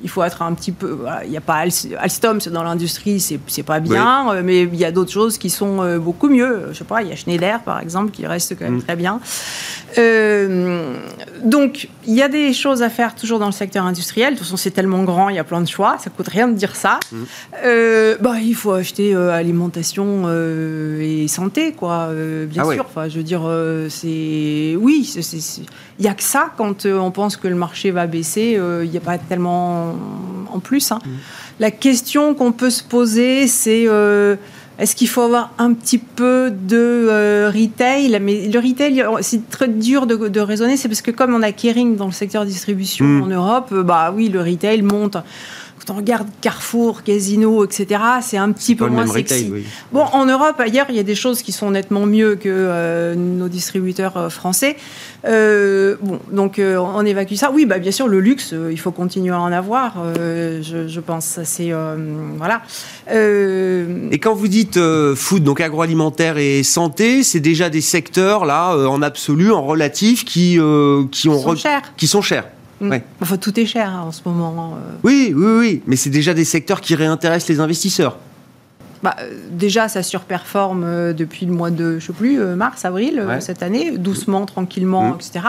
il faut être un petit peu. il n'y a pas Alstom, c'est dans l'industrie, c'est pas bien, euh, mais il y a d'autres choses qui sont euh, beaucoup mieux. Je sais pas, il y a Schneider par exemple qui reste quand même mm. très bien. Euh, donc il y a des choses à faire toujours dans le secteur industriel. De toute façon, c'est tellement grand, il y a plein de choix. Ça coûte rien de dire ça. Mm. bah, il faut acheter alimentation et santé, quoi. bien ah sûr. Enfin, je veux dire, c'est oui, il y a que ça quand on pense que le marché va baisser. Il n'y a pas tellement en, plus. Hein. Mm. La question qu'on peut se poser, c'est euh, est-ce qu'il faut avoir un petit peu de euh, retail? Mais le retail, c'est très dur de, raisonner, c'est parce que comme on a Kering dans le secteur distribution mm. en Europe, euh, bah oui, le retail monte quand on regarde Carrefour, Casino, etc., c'est un petit peu moins sexy. Bon, en Europe, ailleurs, il y a des choses qui sont nettement mieux que euh, nos distributeurs euh, français. Euh, bon, donc on évacue ça. Oui, bah, bien sûr, le luxe, il faut continuer à en avoir, je, pense. C'est voilà. Et quand vous dites food, donc agroalimentaire et santé, c'est déjà des secteurs là, en absolu, en relatif, qui qui ont qui sont chers. Mm. Enfin, tout est cher hein, en ce moment. Euh. Oui, oui, oui, mais c'est déjà des secteurs qui réintéressent les investisseurs. bah, déjà, ça surperforme depuis le mois de, je sais plus, mars, avril cette année, doucement, tranquillement, mmh. etc.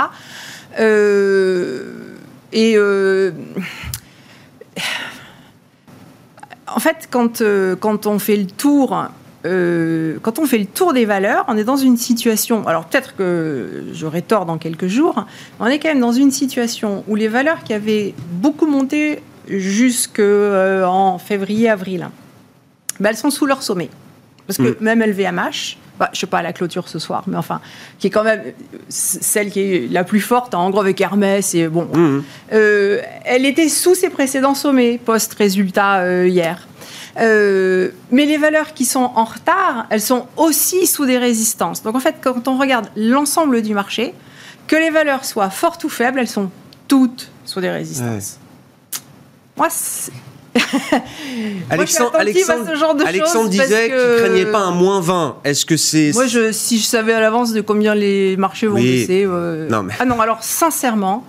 et en fait, quand, quand on fait le tour euh, quand on fait le tour des valeurs, on est dans une situation, alors peut-être que j'aurai tort dans quelques jours, mais on est quand même dans une situation où les valeurs qui avaient beaucoup monté jusqu'en euh, février-avril, bah, elles sont sous leur sommet. Parce que mm. même LVMH, bah, je ne sais pas à la clôture ce soir, mais enfin, qui est quand même celle qui est la plus forte, en gros avec Hermès, et bon, mm. euh, elle était sous ses précédents sommets post-résultat hier. Euh, mais les valeurs qui sont en retard, elles sont aussi sous des résistances. Donc en fait, quand on regarde l'ensemble du marché, que les valeurs soient fortes ou faibles, elles sont toutes sous des résistances. Moi, Alexandre, Alexandre, disait qu'il ne craignait pas un moins 20. Est-ce que c'est. Moi, je, si je savais à l'avance de combien les marchés vont baisser. Euh, non, mais... Ah non, alors sincèrement,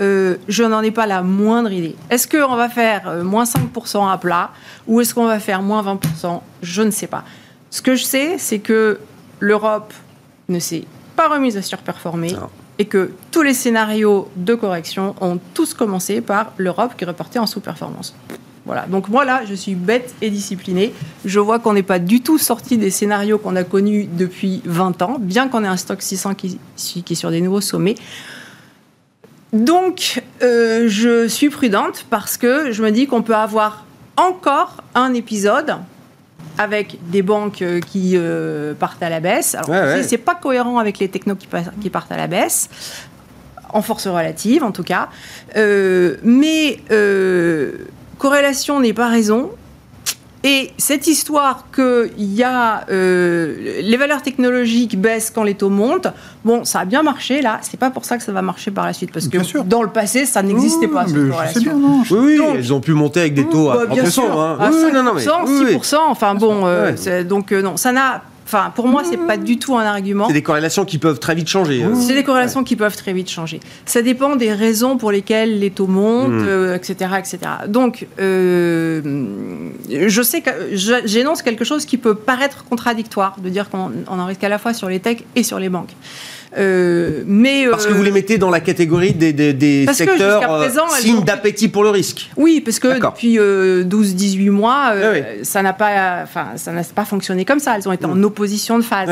euh, je n'en ai pas la moindre idée. Est-ce qu'on va faire euh, moins 5% à plat ou est-ce qu'on va faire moins 20% Je ne sais pas. Ce que je sais, c'est que l'Europe ne s'est pas remise à surperformer et que tous les scénarios de correction ont tous commencé par l'Europe qui repartait en sous-performance. Voilà. Donc moi là, je suis bête et disciplinée. Je vois qu'on n'est pas du tout sorti des scénarios qu'on a connus depuis 20 ans, bien qu'on ait un stock 600 qui, qui est sur des nouveaux sommets. Donc, euh, je suis prudente parce que je me dis qu'on peut avoir encore un épisode avec des banques euh, qui euh, partent à la baisse. Alors, c'est pas cohérent avec les technos qui, qui, partent à la baisse, en force relative en tout cas. mais corrélation n'est pas raison. Et cette histoire que y a, euh, les valeurs technologiques baissent quand les taux montent, bon, ça a bien marché là. C'est pas pour ça que ça va marcher par la suite, parce que dans le passé, ça n'existait pas. Cette corrélation. non, oui, oui, ils ont pu monter avec des taux à 3%, bah, sûr, hein. à 5%, non, non, mais, 6%. Enfin bon, euh, donc euh, non, ça n'a Enfin, pour moi, c'est pas du tout un argument. C'est des corrélations qui peuvent très vite changer. Hein. C'est des corrélations qui peuvent très vite changer. Ça dépend des raisons pour lesquelles les taux montent, etc., hmm. etc. Euh, Donc, euh, je sais que j'énonce quelque chose qui peut paraître contradictoire, de dire qu'on en risque à la fois sur les techs et sur les banques. Euh, mais parce que vous les mettez dans la catégorie des, des, secteurs euh, signes d'appétit pour le risque. Oui, parce que depuis 12-18 mois, ça n'a pas, enfin, ça n'a pas fonctionné comme ça. Elles ont été en opposition de phase.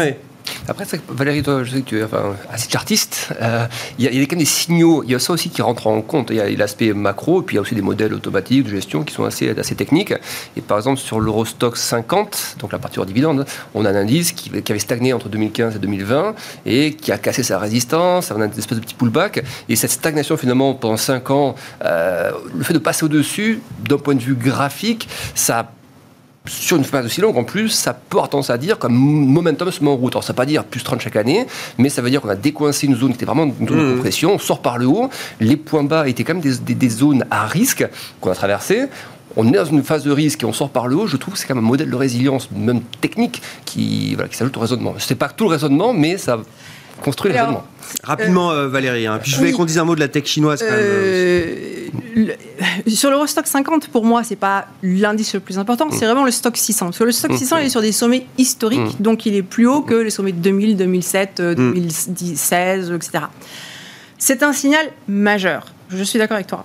Après, Valérie, toi, je sais que tu es enfin, assez artiste. Euh, il y, a quand même des signaux. Il y a ça aussi qui rentre en compte. Il y a l'aspect macro, puis il y a aussi des modèles automatiques de gestion qui sont assez, assez techniques. Et par exemple, sur l'Eurostock 50, donc la partie hors dividende, on a un indice qui, avait stagné entre 2015 et 2020 et qui a cassé sa résistance. On a une espèce de petit pullback. Et cette stagnation, finalement, pendant 5 ans, euh, le fait de passer au-dessus, d'un point de vue graphique, ça a sur une phase aussi longue, en plus, ça porte tendance à dire comme momentum se met en route. Alors, ça ne veut pas dire plus 30 chaque année, mais ça veut dire qu'on a décoincé une zone qui était vraiment une zone de mmh. compression, on sort par le haut, les points bas étaient quand même des, zones à risque qu'on a traversées on est dans une phase de risque et on sort par le haut, je trouve que c'est quand même un modèle de résilience, même technique, qui, voilà, qui s'ajoute au raisonnement. Ce n'est pas tout le raisonnement, mais ça construit le raisonnement. Rapidement, euh, Valérie, hein. puis je voulais qu'on dise un mot de la tech chinoise. Quand même, euh, sur l'Eurostock 50, pour moi, c'est pas l'indice le plus important, c'est vraiment le stock 600. Parce que le stock 600, il est sur des sommets historiques, donc il est plus haut que les sommets de 2000, 2007, 2016, etc. C'est un signal majeur. Je suis d'accord avec toi.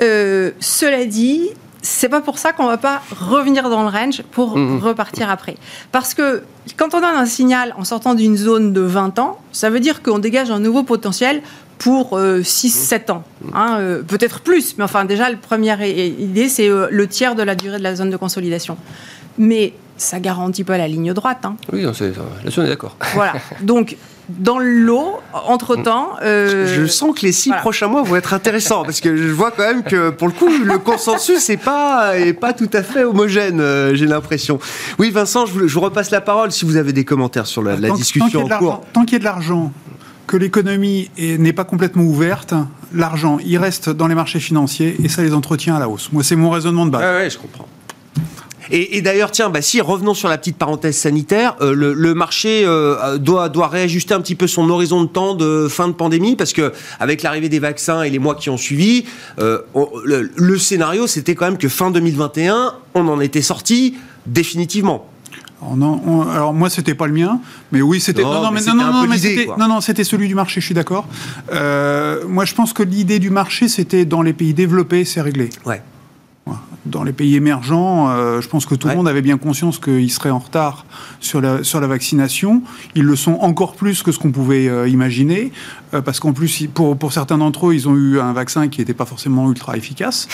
Euh, cela dit, c'est pas pour ça qu'on va pas revenir dans le range pour mhm. repartir après. Parce que quand on donne un signal en sortant d'une zone de 20 ans, ça veut dire qu'on dégage un nouveau potentiel pour 6-7 euh, ans. Hein, euh, peut-être plus, mais enfin déjà, la première idée, c'est euh, le tiers de la durée de la zone de consolidation. Mais ça garantit pas la ligne droite. Hein. Oui, là-dessus on est d'accord. Voilà. Donc dans l'eau, entre-temps. Je sens que les six prochains mois vont être intéressants, parce que je vois quand même que, pour le coup, le consensus n'est pas, est pas tout à fait homogène, j'ai l'impression. Oui, Vincent, je vous, repasse la parole si vous avez des commentaires sur la, discussion en cours. Tant qu'il y a de l'argent, que l'économie n'est pas complètement ouverte, l'argent, il reste dans les marchés financiers et ça les entretient à la hausse. Moi, c'est mon raisonnement de base. Oui, ouais, je comprends. Et, d'ailleurs, tiens, bah, si revenons sur la petite parenthèse sanitaire, euh, le, marché euh, doit, doit réajuster un petit peu son horizon de temps de fin de pandémie parce que avec l'arrivée des vaccins et les mois qui ont suivi, euh, le, le, scénario c'était quand même que fin 2021, on en était sorti définitivement. alors, moi c'était pas le mien, mais oui c'était non, non, mais, non, non, non, non, c'était celui du marché, je suis d'accord. Euh, moi je pense que l'idée du marché c'était dans les pays développés, c'est réglé. Ouais. Dans les pays émergents, euh, je pense que tout le monde avait bien conscience qu'ils seraient en retard sur la, sur la vaccination. Ils le sont encore plus que ce qu'on pouvait euh, imaginer, euh, parce qu'en plus, pour, pour certains d'entre eux, ils ont eu un vaccin qui n'était pas forcément ultra efficace.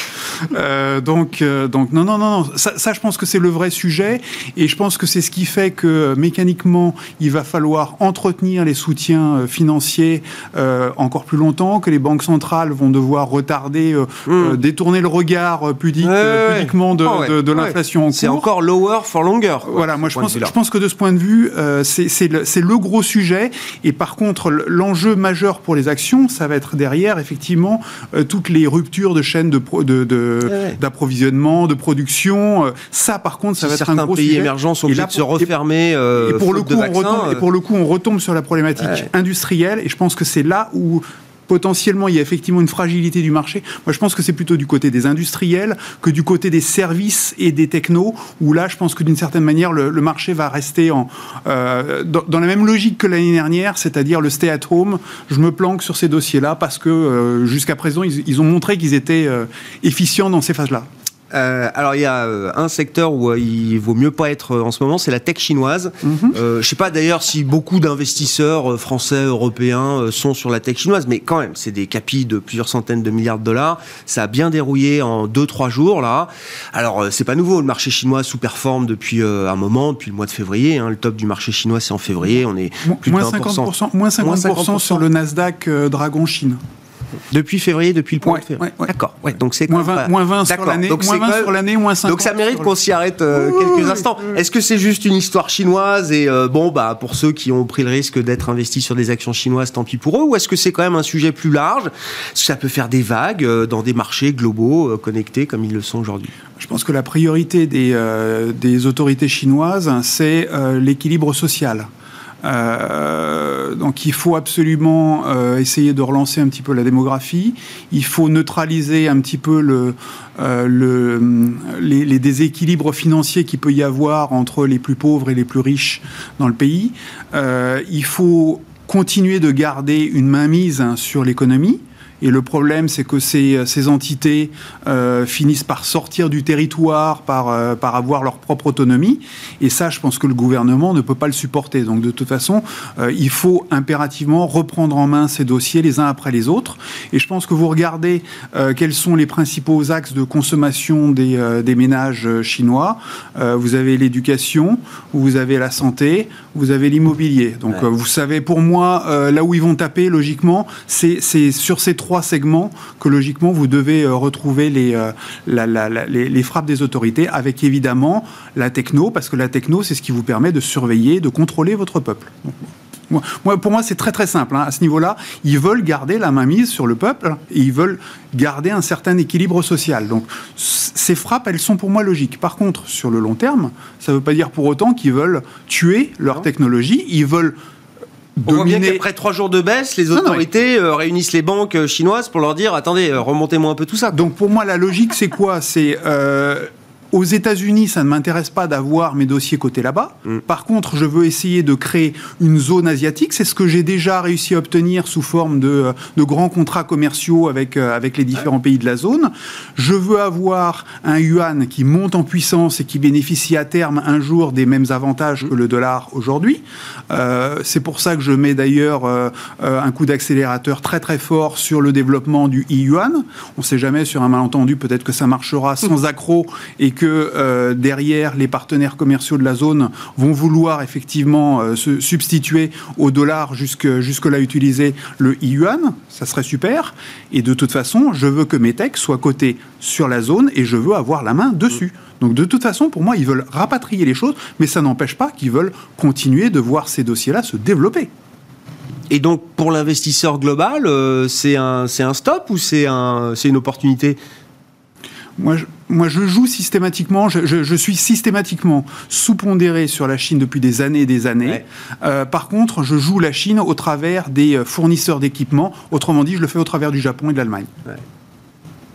donc, donc, non, non, non, non. Ça, ça je pense que c'est le vrai sujet, et je pense que c'est ce qui fait que mécaniquement, il va falloir entretenir les soutiens financiers encore plus longtemps, que les banques centrales vont devoir retarder, mmh. détourner le regard uniquement de, ah de, l'inflation C'est encore lower for longer. Voilà, moi je pense, je pense que de ce point de vue, euh, c'est le, le, gros sujet. Et par contre, l'enjeu majeur pour les actions, ça va être derrière, effectivement, euh, toutes les ruptures de chaînes d'approvisionnement, de, production. Euh, ça, par contre, ça va être un gros pays émergents sont obligés de se refermer. et, pour le coup, on retombe, et pour le coup, on retombe sur la problématique industrielle. Et je pense que c'est là où potentiellement il y a effectivement une fragilité du marché. Moi, je pense que c'est plutôt du côté des industriels que du côté des services et des technos, où là, je pense que d'une certaine manière, le, marché va rester euh, dans, la même logique que l'année dernière, c'est-à-dire le stay at home. Je me planque sur ces dossiers-là parce que euh, jusqu'à présent, ils, ont montré qu'ils étaient euh, efficients dans ces phases-là. Euh, alors il y a euh, un secteur où euh, il vaut mieux pas être en ce moment, c'est la tech chinoise. Mhm. je sais pas d'ailleurs si beaucoup d'investisseurs français, européens sont sur la tech chinoise, mais quand même, c'est des capis de plusieurs centaines de milliards de dollars. Ça a bien dérouillé en 2-3 jours là. Alors c'est pas nouveau, le marché chinois sous-performe depuis un moment, depuis le mois de février. Hein. le top du marché chinois c'est en février, on est plus moins de 50%, moins 50%, sur le Nasdaq Dragon Chine. Depuis février, depuis le point de février. D'accord. Ouais, donc c'est moins 20, moins 20 sur l'année, moins 20 sur l'année, moins 50. Donc ça mérite qu'on s'y arrête euh, quelques instants. Est-ce que c'est juste une histoire chinoise et euh, bon bah pour ceux qui ont pris le risque d'être investis sur des actions chinoises, tant pis pour eux, ou est-ce que c'est quand même un sujet plus large? Est-ce que ça peut faire des vagues euh, dans des marchés globaux connectés comme ils le sont aujourd'hui Je pense que la priorité des, des autorités chinoises, c'est l'équilibre social. Euh, donc il faut absolument euh, essayer de relancer un petit peu la démographie. Il faut neutraliser un petit peu euh, le, les, les, déséquilibres financiers qu'il peut y avoir entre les plus pauvres et les plus riches dans le pays. il faut continuer de garder une mainmise sur l'économie. Et le problème, c'est que ces, ces entités euh, finissent par sortir du territoire, par, euh, par avoir leur propre autonomie. Et ça, je pense que le gouvernement ne peut pas le supporter. Donc, de toute façon, euh, il faut impérativement reprendre en main ces dossiers les uns après les autres. Et je pense que vous regardez euh, quels sont les principaux axes de consommation des, euh, des ménages chinois. vous avez l'éducation, vous avez la santé, vous avez l'immobilier. Donc, vous savez, pour moi, là où ils vont taper, logiquement, c'est sur ces trois segments que logiquement vous devez euh, retrouver les, euh, les, les, frappes des autorités, avec évidemment la techno, parce que la techno, c'est ce qui vous permet de surveiller, de contrôler votre peuple. Moi, pour moi, c'est très très simple. Hein. À ce niveau-là, ils veulent garder la mainmise sur le peuple et ils veulent garder un certain équilibre social. Donc, ces frappes, elles sont pour moi logiques. Par contre, sur le long terme, ça ne veut pas dire pour autant qu'ils veulent tuer leur technologie. Ils veulent on voit bien qu'après trois jours de baisse, les autorités euh, réunissent les banques euh, chinoises pour leur dire attendez, euh, remontez-moi un peu tout ça. Donc pour moi, la logique, c'est quoi? C'est aux États-Unis, ça ne m'intéresse pas d'avoir mes dossiers cotés là-bas. Mm. Par contre, je veux essayer de créer une zone asiatique. C'est ce que j'ai déjà réussi à obtenir sous forme de, de grands contrats commerciaux avec, euh, avec les différents pays de la zone. Je veux avoir un yuan qui monte en puissance et qui bénéficie à terme un jour des mêmes avantages que le dollar aujourd'hui. Euh, c'est pour ça que je mets d'ailleurs euh, un coup d'accélérateur très très fort sur le développement du yuan. On ne sait jamais sur un malentendu, peut-être que ça marchera sans accroc et que euh, derrière, les partenaires commerciaux de la zone vont vouloir effectivement euh, se substituer au dollar jusque, jusque-là utiliser le yuan. Ça serait super. Et de toute façon, je veux que mes techs soient cotés sur la zone et je veux avoir la main dessus. Donc de toute façon, pour moi, ils veulent rapatrier les choses, mais ça n'empêche pas qu'ils veulent continuer de voir ces dossiers-là se développer. Et donc, pour l'investisseur global, euh, c'est un, un stop ou c'est un, une opportunité? Moi je, moi, je joue systématiquement, je, suis systématiquement sous-pondéré sur la Chine depuis des années et des années. Euh, par contre, je joue la Chine au travers des euh, fournisseurs d'équipements. Autrement dit, je le fais au travers du Japon et de l'Allemagne.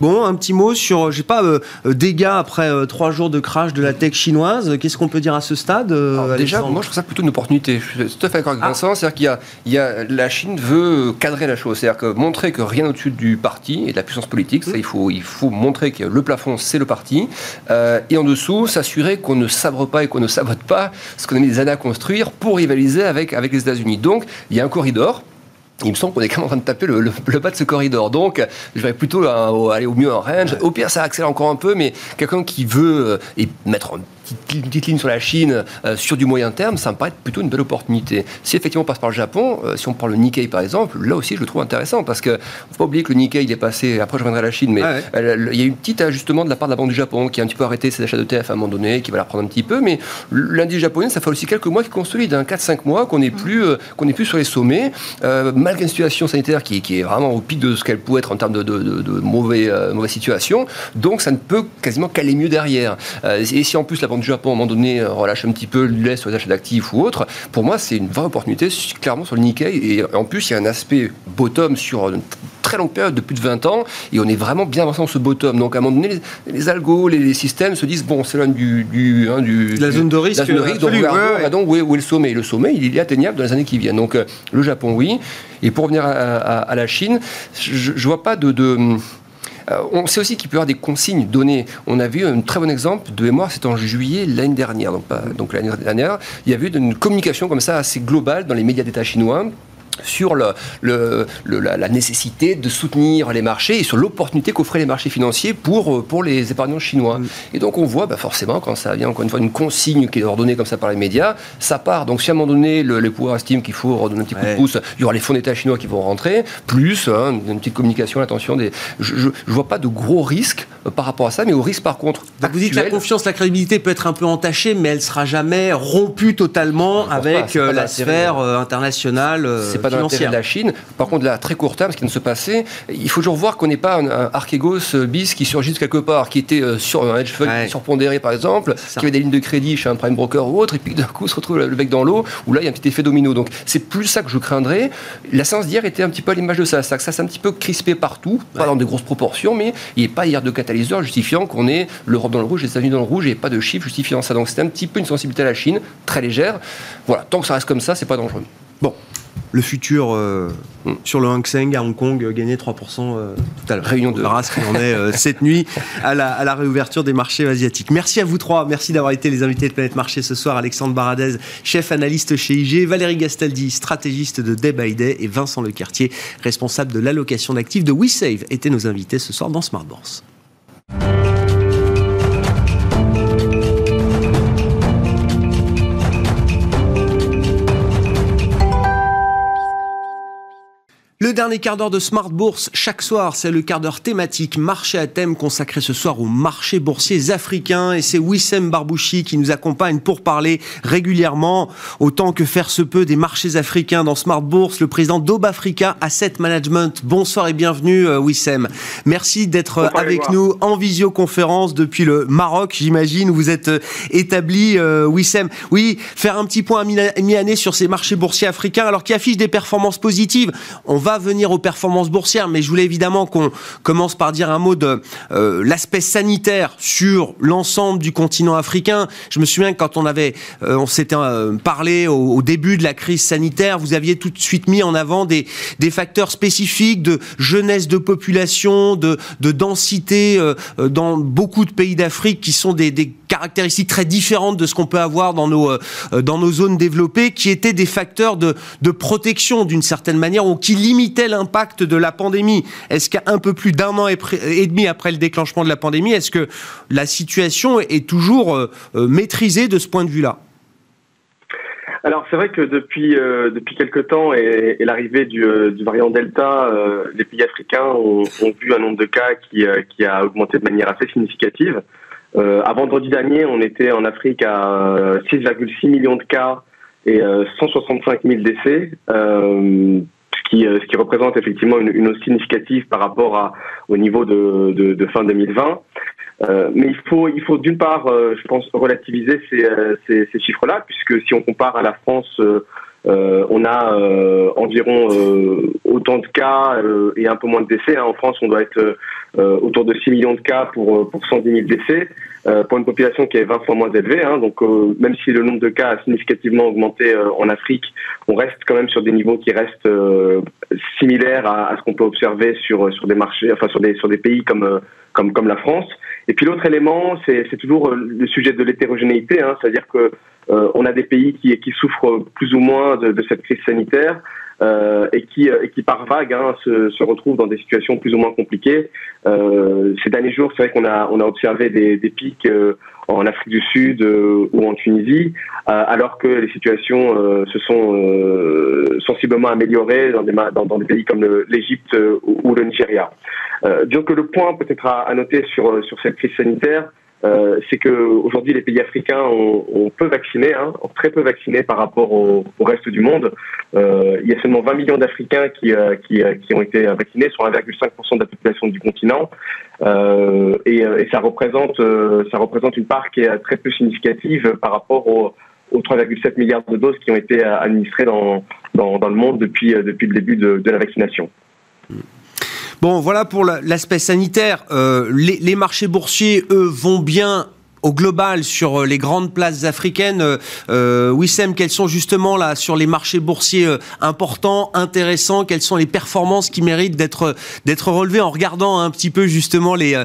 Bon, un petit mot sur, je sais pas, dégâts après trois jours de crash de la tech chinoise. Qu'est-ce qu'on peut dire à ce stade Déjà, moi je trouve ça plutôt une opportunité. Je suis tout à fait d'accord avec ah. Vincent. C'est-à-dire qu'il y a, il y a, la Chine veut cadrer la chose. C'est-à-dire que montrer que rien au-dessus du parti et de la puissance politique, ça, il faut, il faut montrer que le plafond, c'est le parti. et en dessous, s'assurer qu'on ne sabre pas et qu'on ne sabote pas ce qu'on a mis des années à construire pour rivaliser avec, avec les États-Unis. Donc, il y a un corridor il me semble qu'on est quand même en train de taper le, bas de ce corridor. Donc, je vais plutôt aller au mieux en range. Au pire, ça accélère encore un peu, mais quelqu'un qui veut euh, et mettre une petite ligne sur la Chine euh, sur du moyen terme, ça me paraît plutôt une belle opportunité. Si effectivement on passe par le Japon, euh, si on parle le Nikkei par exemple, là aussi je le trouve intéressant parce que ne faut pas oublier que le Nikkei il est passé, après je reviendrai à la Chine, mais ah il y a eu un petit ajustement de la part de la Banque du Japon qui a un petit peu arrêté ses achats de TF à un moment donné, qui va la reprendre un petit peu, mais l'indice japonais, ça fait aussi quelques mois qu'il consolide, hein, 4-5 mois qu'on n'est plus, euh, qu'on plus sur les sommets, malgré une situation sanitaire qui, qui, est vraiment au pic de ce qu'elle pouvait être en termes de, de, de, mauvais, mauvaise situation, donc ça ne peut quasiment qu'aller mieux derrière. et si en plus la Banque du Japon à un moment donné euh, relâche un petit peu, laisse sur les achats d'actifs ou autre, pour moi, c'est une vraie opportunité, clairement, sur le Nikkei. Et en plus, il y a un aspect bottom sur une très longue période de plus de 20 ans, et on est vraiment bien avancé dans ce bottom. Donc, à un moment donné, les, algos, les, systèmes se disent, bon, c'est l'un du, du, hein, du, la zone de risque. La zone de risque donc, regardons, Où, est, où, est, le sommet? Le sommet, il est atteignable dans les années qui viennent. Donc, euh, le Japon, oui. Et pour revenir à, la Chine, je ne vois pas de, de euh, on sait aussi qu'il peut y avoir des consignes données. On a vu un très bon exemple de mémoire, c'était en juillet l'année dernière. Donc, donc l'année dernière, il y a eu une communication comme ça assez globale dans les médias d'État chinois sur le, la, nécessité de soutenir les marchés et sur l'opportunité qu'offraient les marchés financiers pour, euh, pour les épargnants chinois. Mm. Et donc on voit bah forcément quand ça vient encore une fois une consigne qui est ordonnée comme ça par les médias, ça part. Donc si à un moment donné le, les pouvoirs estiment qu'il faut redonner un petit coup de pouce, il y aura les fonds d'État chinois qui vont rentrer, plus hein, une petite communication, attention, des, je ne vois pas de gros risques euh, par rapport à ça, mais au risque par contre. Donc vous dites que la confiance, la crédibilité peut être un peu entachée, mais elle sera jamais rompue totalement avec euh, la sphère internationale pas dans l'intérêt de la Chine. Par contre, là, très court terme, ce qui vient de se passer, il faut toujours voir qu'on n'est pas un, Archegos euh, bis qui surgit quelque part, qui était euh, sur un hedge fund surpondéré, par exemple, qui avait des lignes de crédit chez un prime broker ou autre, et puis d'un coup se retrouve le bec dans l'eau, où là, il y a un petit effet domino. Donc, c'est plus ça que je craindrais. La séance d'hier était un petit peu à l'image de ça. Ça, ça s'est un petit peu crispé partout, pas dans de grosses proportions, mais il n'y a pas hier de catalyseur justifiant qu'on ait l'Europe dans le rouge, les États-Unis dans le rouge, et pas de chiffres justifiant ça. Donc, c'était un petit peu une sensibilité à la Chine, très légère. Voilà, tant que ça reste comme ça, c'est pas dangereux. Bon, le futur euh, sur le Hang Seng à Hong Kong euh, gagner 3% euh, tout à l'heure. Réunion de race qui en est cette nuit à la, à la, réouverture des marchés asiatiques. Merci à vous trois. Merci d'avoir été les invités de Planète Marché ce soir. Alexandre Baradez, chef analyste chez IG, Valérie Gastaldi, stratégiste de Day by Day et Vincent Lecartier, responsable de l'allocation d'actifs de WeSave, étaient nos invités ce soir dans Smart Bourse. Le dernier quart d'heure de Smart Bourse, chaque soir, c'est le quart d'heure thématique marché à thème consacré ce soir aux marchés boursiers africains. Et c'est Wissem Barbouchi qui nous accompagne pour parler régulièrement, autant que faire se peut, des marchés africains dans Smart Bourse, le président d'Obafrica Asset Management. Bonsoir et bienvenue, euh, Wissem. Merci d'être avec nous en visioconférence depuis le Maroc, j'imagine, où vous êtes euh, établi, euh, Wissem. Oui, faire un petit point à mi-année sur ces marchés boursiers africains, alors qui affichent des performances positives. On va venir aux performances boursières, mais je voulais évidemment qu'on commence par dire un mot de euh, l'aspect sanitaire sur l'ensemble du continent africain. Je me souviens que quand on avait, euh, on s'était euh, parlé au, début de la crise sanitaire, vous aviez tout de suite mis en avant des, des facteurs spécifiques de jeunesse de population, de, de densité dans beaucoup de pays d'Afrique qui sont des, des caractéristiques très différentes de ce qu'on peut avoir dans nos, dans nos zones développées, qui étaient des facteurs de, de protection d'une certaine manière ou qui limitent l'impact de la pandémie. Est-ce qu'un peu plus d'un an et demi après le déclenchement de la pandémie, est-ce que la situation est toujours euh, euh, maîtrisée de ce point de vue-là? Alors c'est vrai que depuis euh, depuis quelque temps et, l'arrivée du, variant Delta, les pays africains ont, vu un nombre de cas qui, a augmenté de manière assez significative. à vendredi dernier, on était en Afrique à 6,6 millions de cas et 165 000 décès euh, ce qui représente effectivement une, hausse significative par rapport au niveau de, fin 2020. Euh, mais il faut, d'une part, euh, je pense, relativiser ces, chiffres-là, puisque si on compare à la France, on a environ autant de cas et un peu moins de décès. Hein. En France, on doit être autour de 6 millions de cas pour, pour 110 000 décès. Euh, pour une population qui est 20 fois moins élevée. Hein, donc, euh, même si le nombre de cas a significativement augmenté euh, en Afrique, on reste quand même sur des niveaux qui restent similaires à, à ce qu'on peut observer sur sur des marchés, enfin sur des sur des pays comme comme comme la France. Et puis l'autre élément, c'est toujours le sujet de l'hétérogénéité, hein, c'est-à-dire que on a des pays qui qui souffrent plus ou moins de, de cette crise sanitaire. Euh, et qui et qui par vague hein, se, retrouvent dans des situations plus ou moins compliquées. Euh, ces derniers jours, c'est vrai qu'on a on a observé des, pics euh, en Afrique du Sud ou en Tunisie, alors que les situations se sont sensiblement améliorées dans des dans des pays comme l'Égypte ou, le Nigeria. donc le point peut-être à, à noter sur sur cette crise sanitaire, euh, c'est que aujourd'hui les pays africains ont, peu vacciné, hein, ont très peu vacciné par rapport au, reste du monde. Euh, il y a seulement 20 millions d'Africains qui, euh, qui, ont été vaccinés, soit 1,5% de la population du continent, et, ça représente ça représente une part qui est très peu significative par rapport aux, aux 3,7 milliards de doses qui ont été administrées dans, le monde depuis le début de la vaccination. Bon, voilà pour l'aspect sanitaire. Euh, les, marchés boursiers, eux, vont bien au global sur euh, les grandes places africaines. Euh, Wissem, quels sont justement là sur les marchés boursiers importants, intéressants? Quelles sont les performances qui méritent d'être relevées? En regardant un petit peu justement les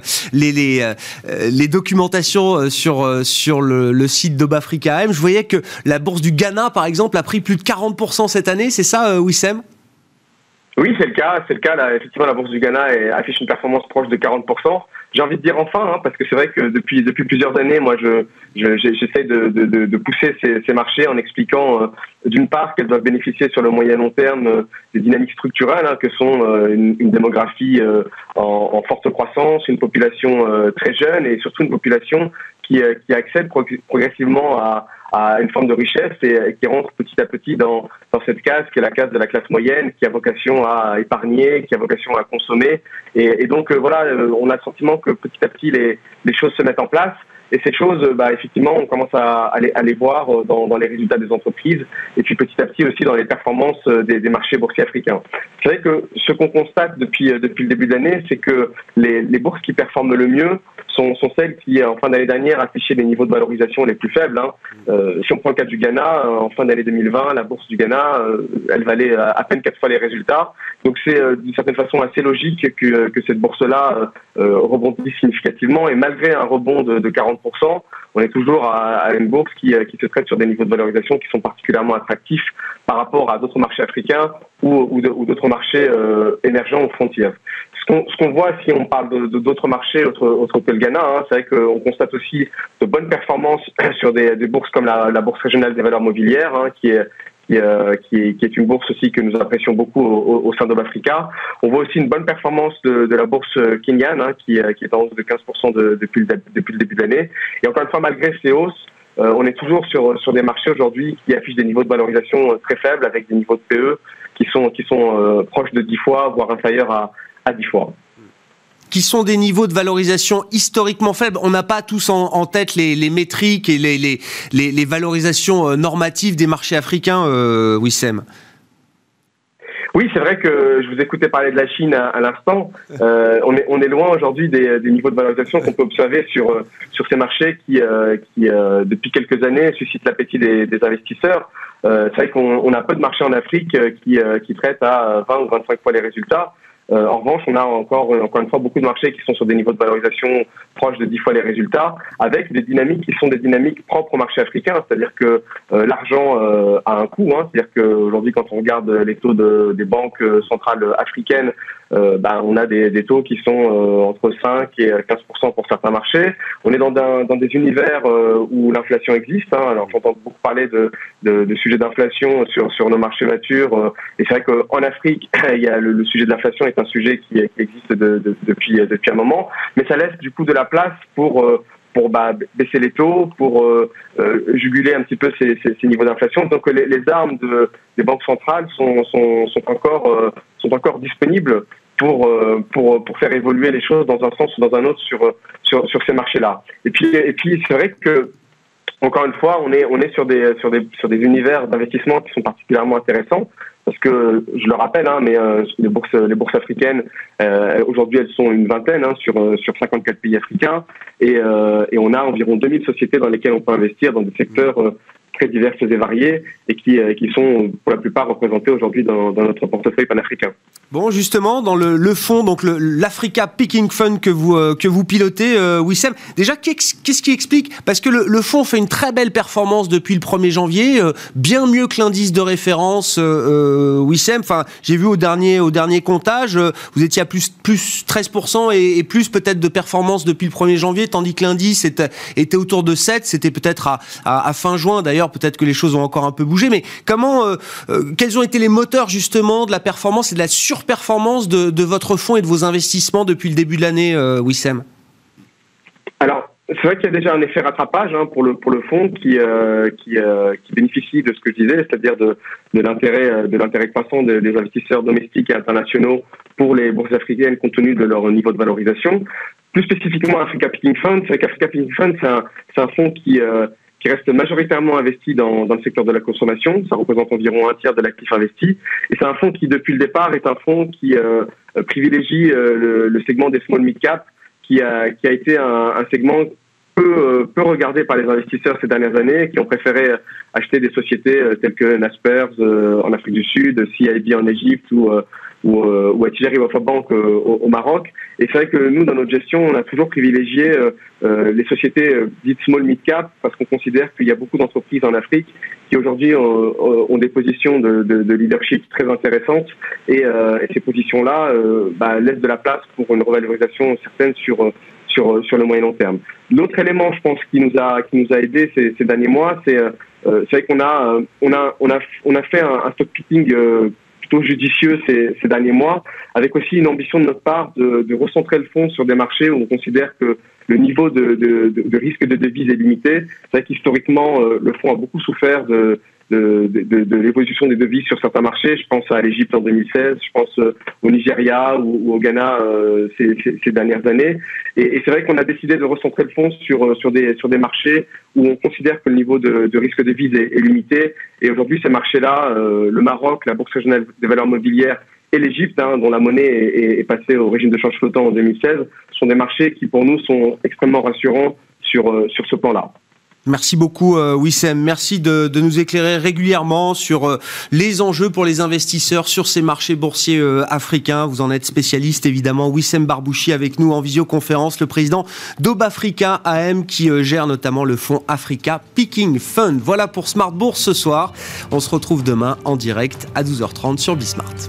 documentations sur le, site d'Obafrica M. Je voyais que la bourse du Ghana, par exemple, a pris plus de 40% cette année. C'est ça, Wissem? Oui, c'est le cas. C'est le cas. Là, effectivement, la bourse du Ghana affiche une performance proche de 40%. J'ai envie de dire enfin, hein, parce que c'est vrai que depuis depuis plusieurs années, moi, je j'essaie de, de, pousser ces, marchés en expliquant, euh, d'une part, qu'elles doivent bénéficier sur le moyen long terme euh, des dynamiques structurelles, hein, que sont euh, une, démographie en, forte croissance, une population très jeune et surtout une population qui, qui accède progressivement à à une forme de richesse et, qui rentre petit à petit dans, dans cette case qui est la case de la classe moyenne, qui a vocation à épargner, qui a vocation à consommer. Et, donc voilà, on a le sentiment que petit à petit les, les choses se mettent en place. Et ces choses, bah, effectivement, on commence à, à, les, à les, voir euh, dans, dans, les résultats des entreprises et puis petit à petit aussi dans les performances des, des marchés boursiers africains. C'est vrai que ce qu'on constate depuis, depuis le début de l'année, c'est que les, les bourses qui performent le mieux sont, sont celles qui, en fin d'année dernière, affichaient les niveaux de valorisation les plus faibles. Hein. Euh, si on prend le cas du Ghana, euh, en fin d'année 2020, la bourse du Ghana, euh, elle valait à peine quatre fois les résultats. Donc c'est d'une certaine façon assez logique que, que cette bourse-là rebondisse significativement. Et malgré un rebond de, de 40%, on est toujours à, une bourse qui, qui, se traite sur des niveaux de valorisation qui sont particulièrement attractifs par rapport à d'autres marchés africains ou, d'autres marchés émergents ou frontières. Ce qu'on voit si on parle d'autres de, marchés autres, autres, que le Ghana, hein, c'est vrai qu'on constate aussi de bonnes performances sur des, bourses comme la, la, Bourse régionale des valeurs mobilières, hein, qui est qui, euh, qui, est, qui, est, une bourse aussi que nous apprécions beaucoup au, au sein d'Obafrica. On voit aussi une bonne performance de, de la bourse kenyane, hein, qui, qui, est en hausse de 15% de, depuis, le, depuis le début de l'année. Et encore une fois, malgré ces hausses, euh, on est toujours sur, sur des marchés aujourd'hui qui affichent des niveaux de valorisation très faibles, avec des niveaux de PE qui sont, qui sont euh, proches de 10 fois, voire inférieurs à, à 10 fois qui sont des niveaux de valorisation historiquement faibles. On n'a pas tous en, tête les, métriques et les, les, valorisations euh, normatives des marchés africains, euh, Wissem. Oui, c'est vrai que je vous écoutais parler de la Chine à, l'instant. Euh, on, est, on est loin aujourd'hui des, des, niveaux de valorisation qu'on peut observer sur, sur ces marchés qui, qui depuis quelques années, suscitent l'appétit des, des, investisseurs. c'est vrai qu'on a peu de marchés en Afrique qui, qui traitent à 20 ou 25 fois les résultats. Euh, en revanche, on a encore, euh, encore une fois beaucoup de marchés qui sont sur des niveaux de valorisation proches de 10 fois les résultats, avec des dynamiques qui sont des dynamiques propres au marché africain, c'est-à-dire que euh, l'argent a un coût, hein, c'est-à-dire qu'aujourd'hui, quand on regarde les taux de, des banques centrales africaines, euh, bah, on a des, des, taux qui sont euh, entre 5 et 15 pour certains marchés. On est dans, dans des univers euh, où l'inflation existe. Hein. Alors j'entends beaucoup parler de, de, de sujets d'inflation sur, sur nos marchés matures. et c'est vrai qu'en Afrique, il y a le, sujet de l'inflation est un sujet qui, existe de, depuis, depuis un moment, mais ça laisse du coup de la place pour pour bah, baisser les taux, pour euh, juguler un petit peu ces, niveaux d'inflation. Donc les, les, armes de, des banques centrales sont, encore, sont encore disponibles pour, euh, pour, pour faire évoluer les choses dans un sens ou dans un autre sur, sur, sur ces marchés-là. Et puis, et puis c'est vrai que, encore une fois, on est, on est sur, des, sur, des, sur des univers d'investissement qui sont particulièrement intéressants. Parce puisque je le rappelle, hein, mais les bourses, les bourses africaines, aujourd'hui, elles sont une vingtaine hein, sur sur 54 pays africains, et, et on a environ 2000 sociétés dans lesquelles on peut investir dans des secteurs très diverses et variées et qui, euh, qui sont pour la plupart représentées aujourd'hui dans, dans, notre portefeuille panafricain. Bon, justement, dans le, le fond, donc l'Africa Picking Fund que vous, euh, que vous pilotez, euh, Wissem, déjà, qu'est-ce qui explique? Parce que le, le, fonds fait une très belle performance depuis le 1er janvier, euh, bien mieux que l'indice de référence Wissem. Enfin, j'ai vu au dernier, au dernier comptage, vous étiez à plus, plus 13% et, et plus peut-être de performance depuis le 1er janvier, tandis que l'indice était, était autour de 7, c'était peut-être à, à, à, fin juin. D'ailleurs, peut-être que les choses ont encore un peu bougé, mais comment, quels ont été les moteurs justement de la performance et de la sur performance de, votre fonds et de vos investissements depuis le début de l'année, euh, Wissem Alors, c'est vrai qu'il y a déjà un effet rattrapage hein, pour le pour le fonds qui euh, euh, qui, bénéficie de ce que je disais, c'est-à-dire de, de l'intérêt de l'intérêt croissant des, investisseurs domestiques et internationaux pour les bourses africaines compte tenu de leur niveau de valorisation. Plus spécifiquement, Africa Picking Fund, c'est qu'Africa Picking Fund, c'est un, un fonds qui qui reste majoritairement investi dans, dans, le secteur de la consommation. Ça représente environ un tiers de l'actif investi. Et c'est un fonds qui, depuis le départ, est un fonds qui euh, privilégie euh, le, le, segment des small mid cap, qui a, qui a été un, un segment peu, euh, peu regardé par les investisseurs ces dernières années, qui ont préféré acheter des sociétés telles que Naspers en Afrique du Sud, CIB en Égypte ou ou, euh, ou à Tijari Wafa Bank euh, au, Maroc. Et c'est vrai que nous, dans notre gestion, on a toujours privilégié euh, euh les sociétés dites small mid cap parce qu'on considère qu'il y a beaucoup d'entreprises en Afrique qui aujourd'hui ont, ont, des positions de, de, de, leadership très intéressantes et, et ces positions-là bah, laissent de la place pour une revalorisation certaine sur sur sur le moyen long terme. L'autre élément, je pense, qui nous a qui nous a aidé ces, ces derniers mois, c'est c'est vrai qu'on a on a on a on a fait un, un stock picking plutôt judicieux ces, derniers mois, avec aussi une ambition de notre part de, recentrer le fonds sur des marchés où on considère que le niveau de risque de devise est limité. C'est vrai qu'historiquement, euh, le fonds a beaucoup souffert de, de, de, de l'évolution des devises sur certains marchés. Je pense à l'Égypte en 2016, je pense euh, au Nigeria ou, au Ghana euh, ces, ces, ces, dernières années. Et, et c'est vrai qu'on a décidé de recentrer le fonds sur, euh, sur, des, sur des marchés où on considère que le niveau de, de risque de devise est, est, limité. Et aujourd'hui, ces marchés-là, euh, le Maroc, la Bourse régionale des valeurs mobilières et l'Égypte, hein, dont la monnaie est, est, passée au régime de change flottant en 2016, sont des marchés qui, pour nous, sont extrêmement rassurants sur, sur ce plan-là. Merci beaucoup euh, Wissem. Merci de, nous éclairer régulièrement sur euh, les enjeux pour les investisseurs sur ces marchés boursiers euh, africains. Vous en êtes spécialiste évidemment. Wissem Barbouchi avec nous en visioconférence, le président d'Obafrica AM qui gère notamment le fonds Africa Picking Fund. Voilà pour Smart Bourse ce soir. On se retrouve demain en direct à 12h30 sur Bismart.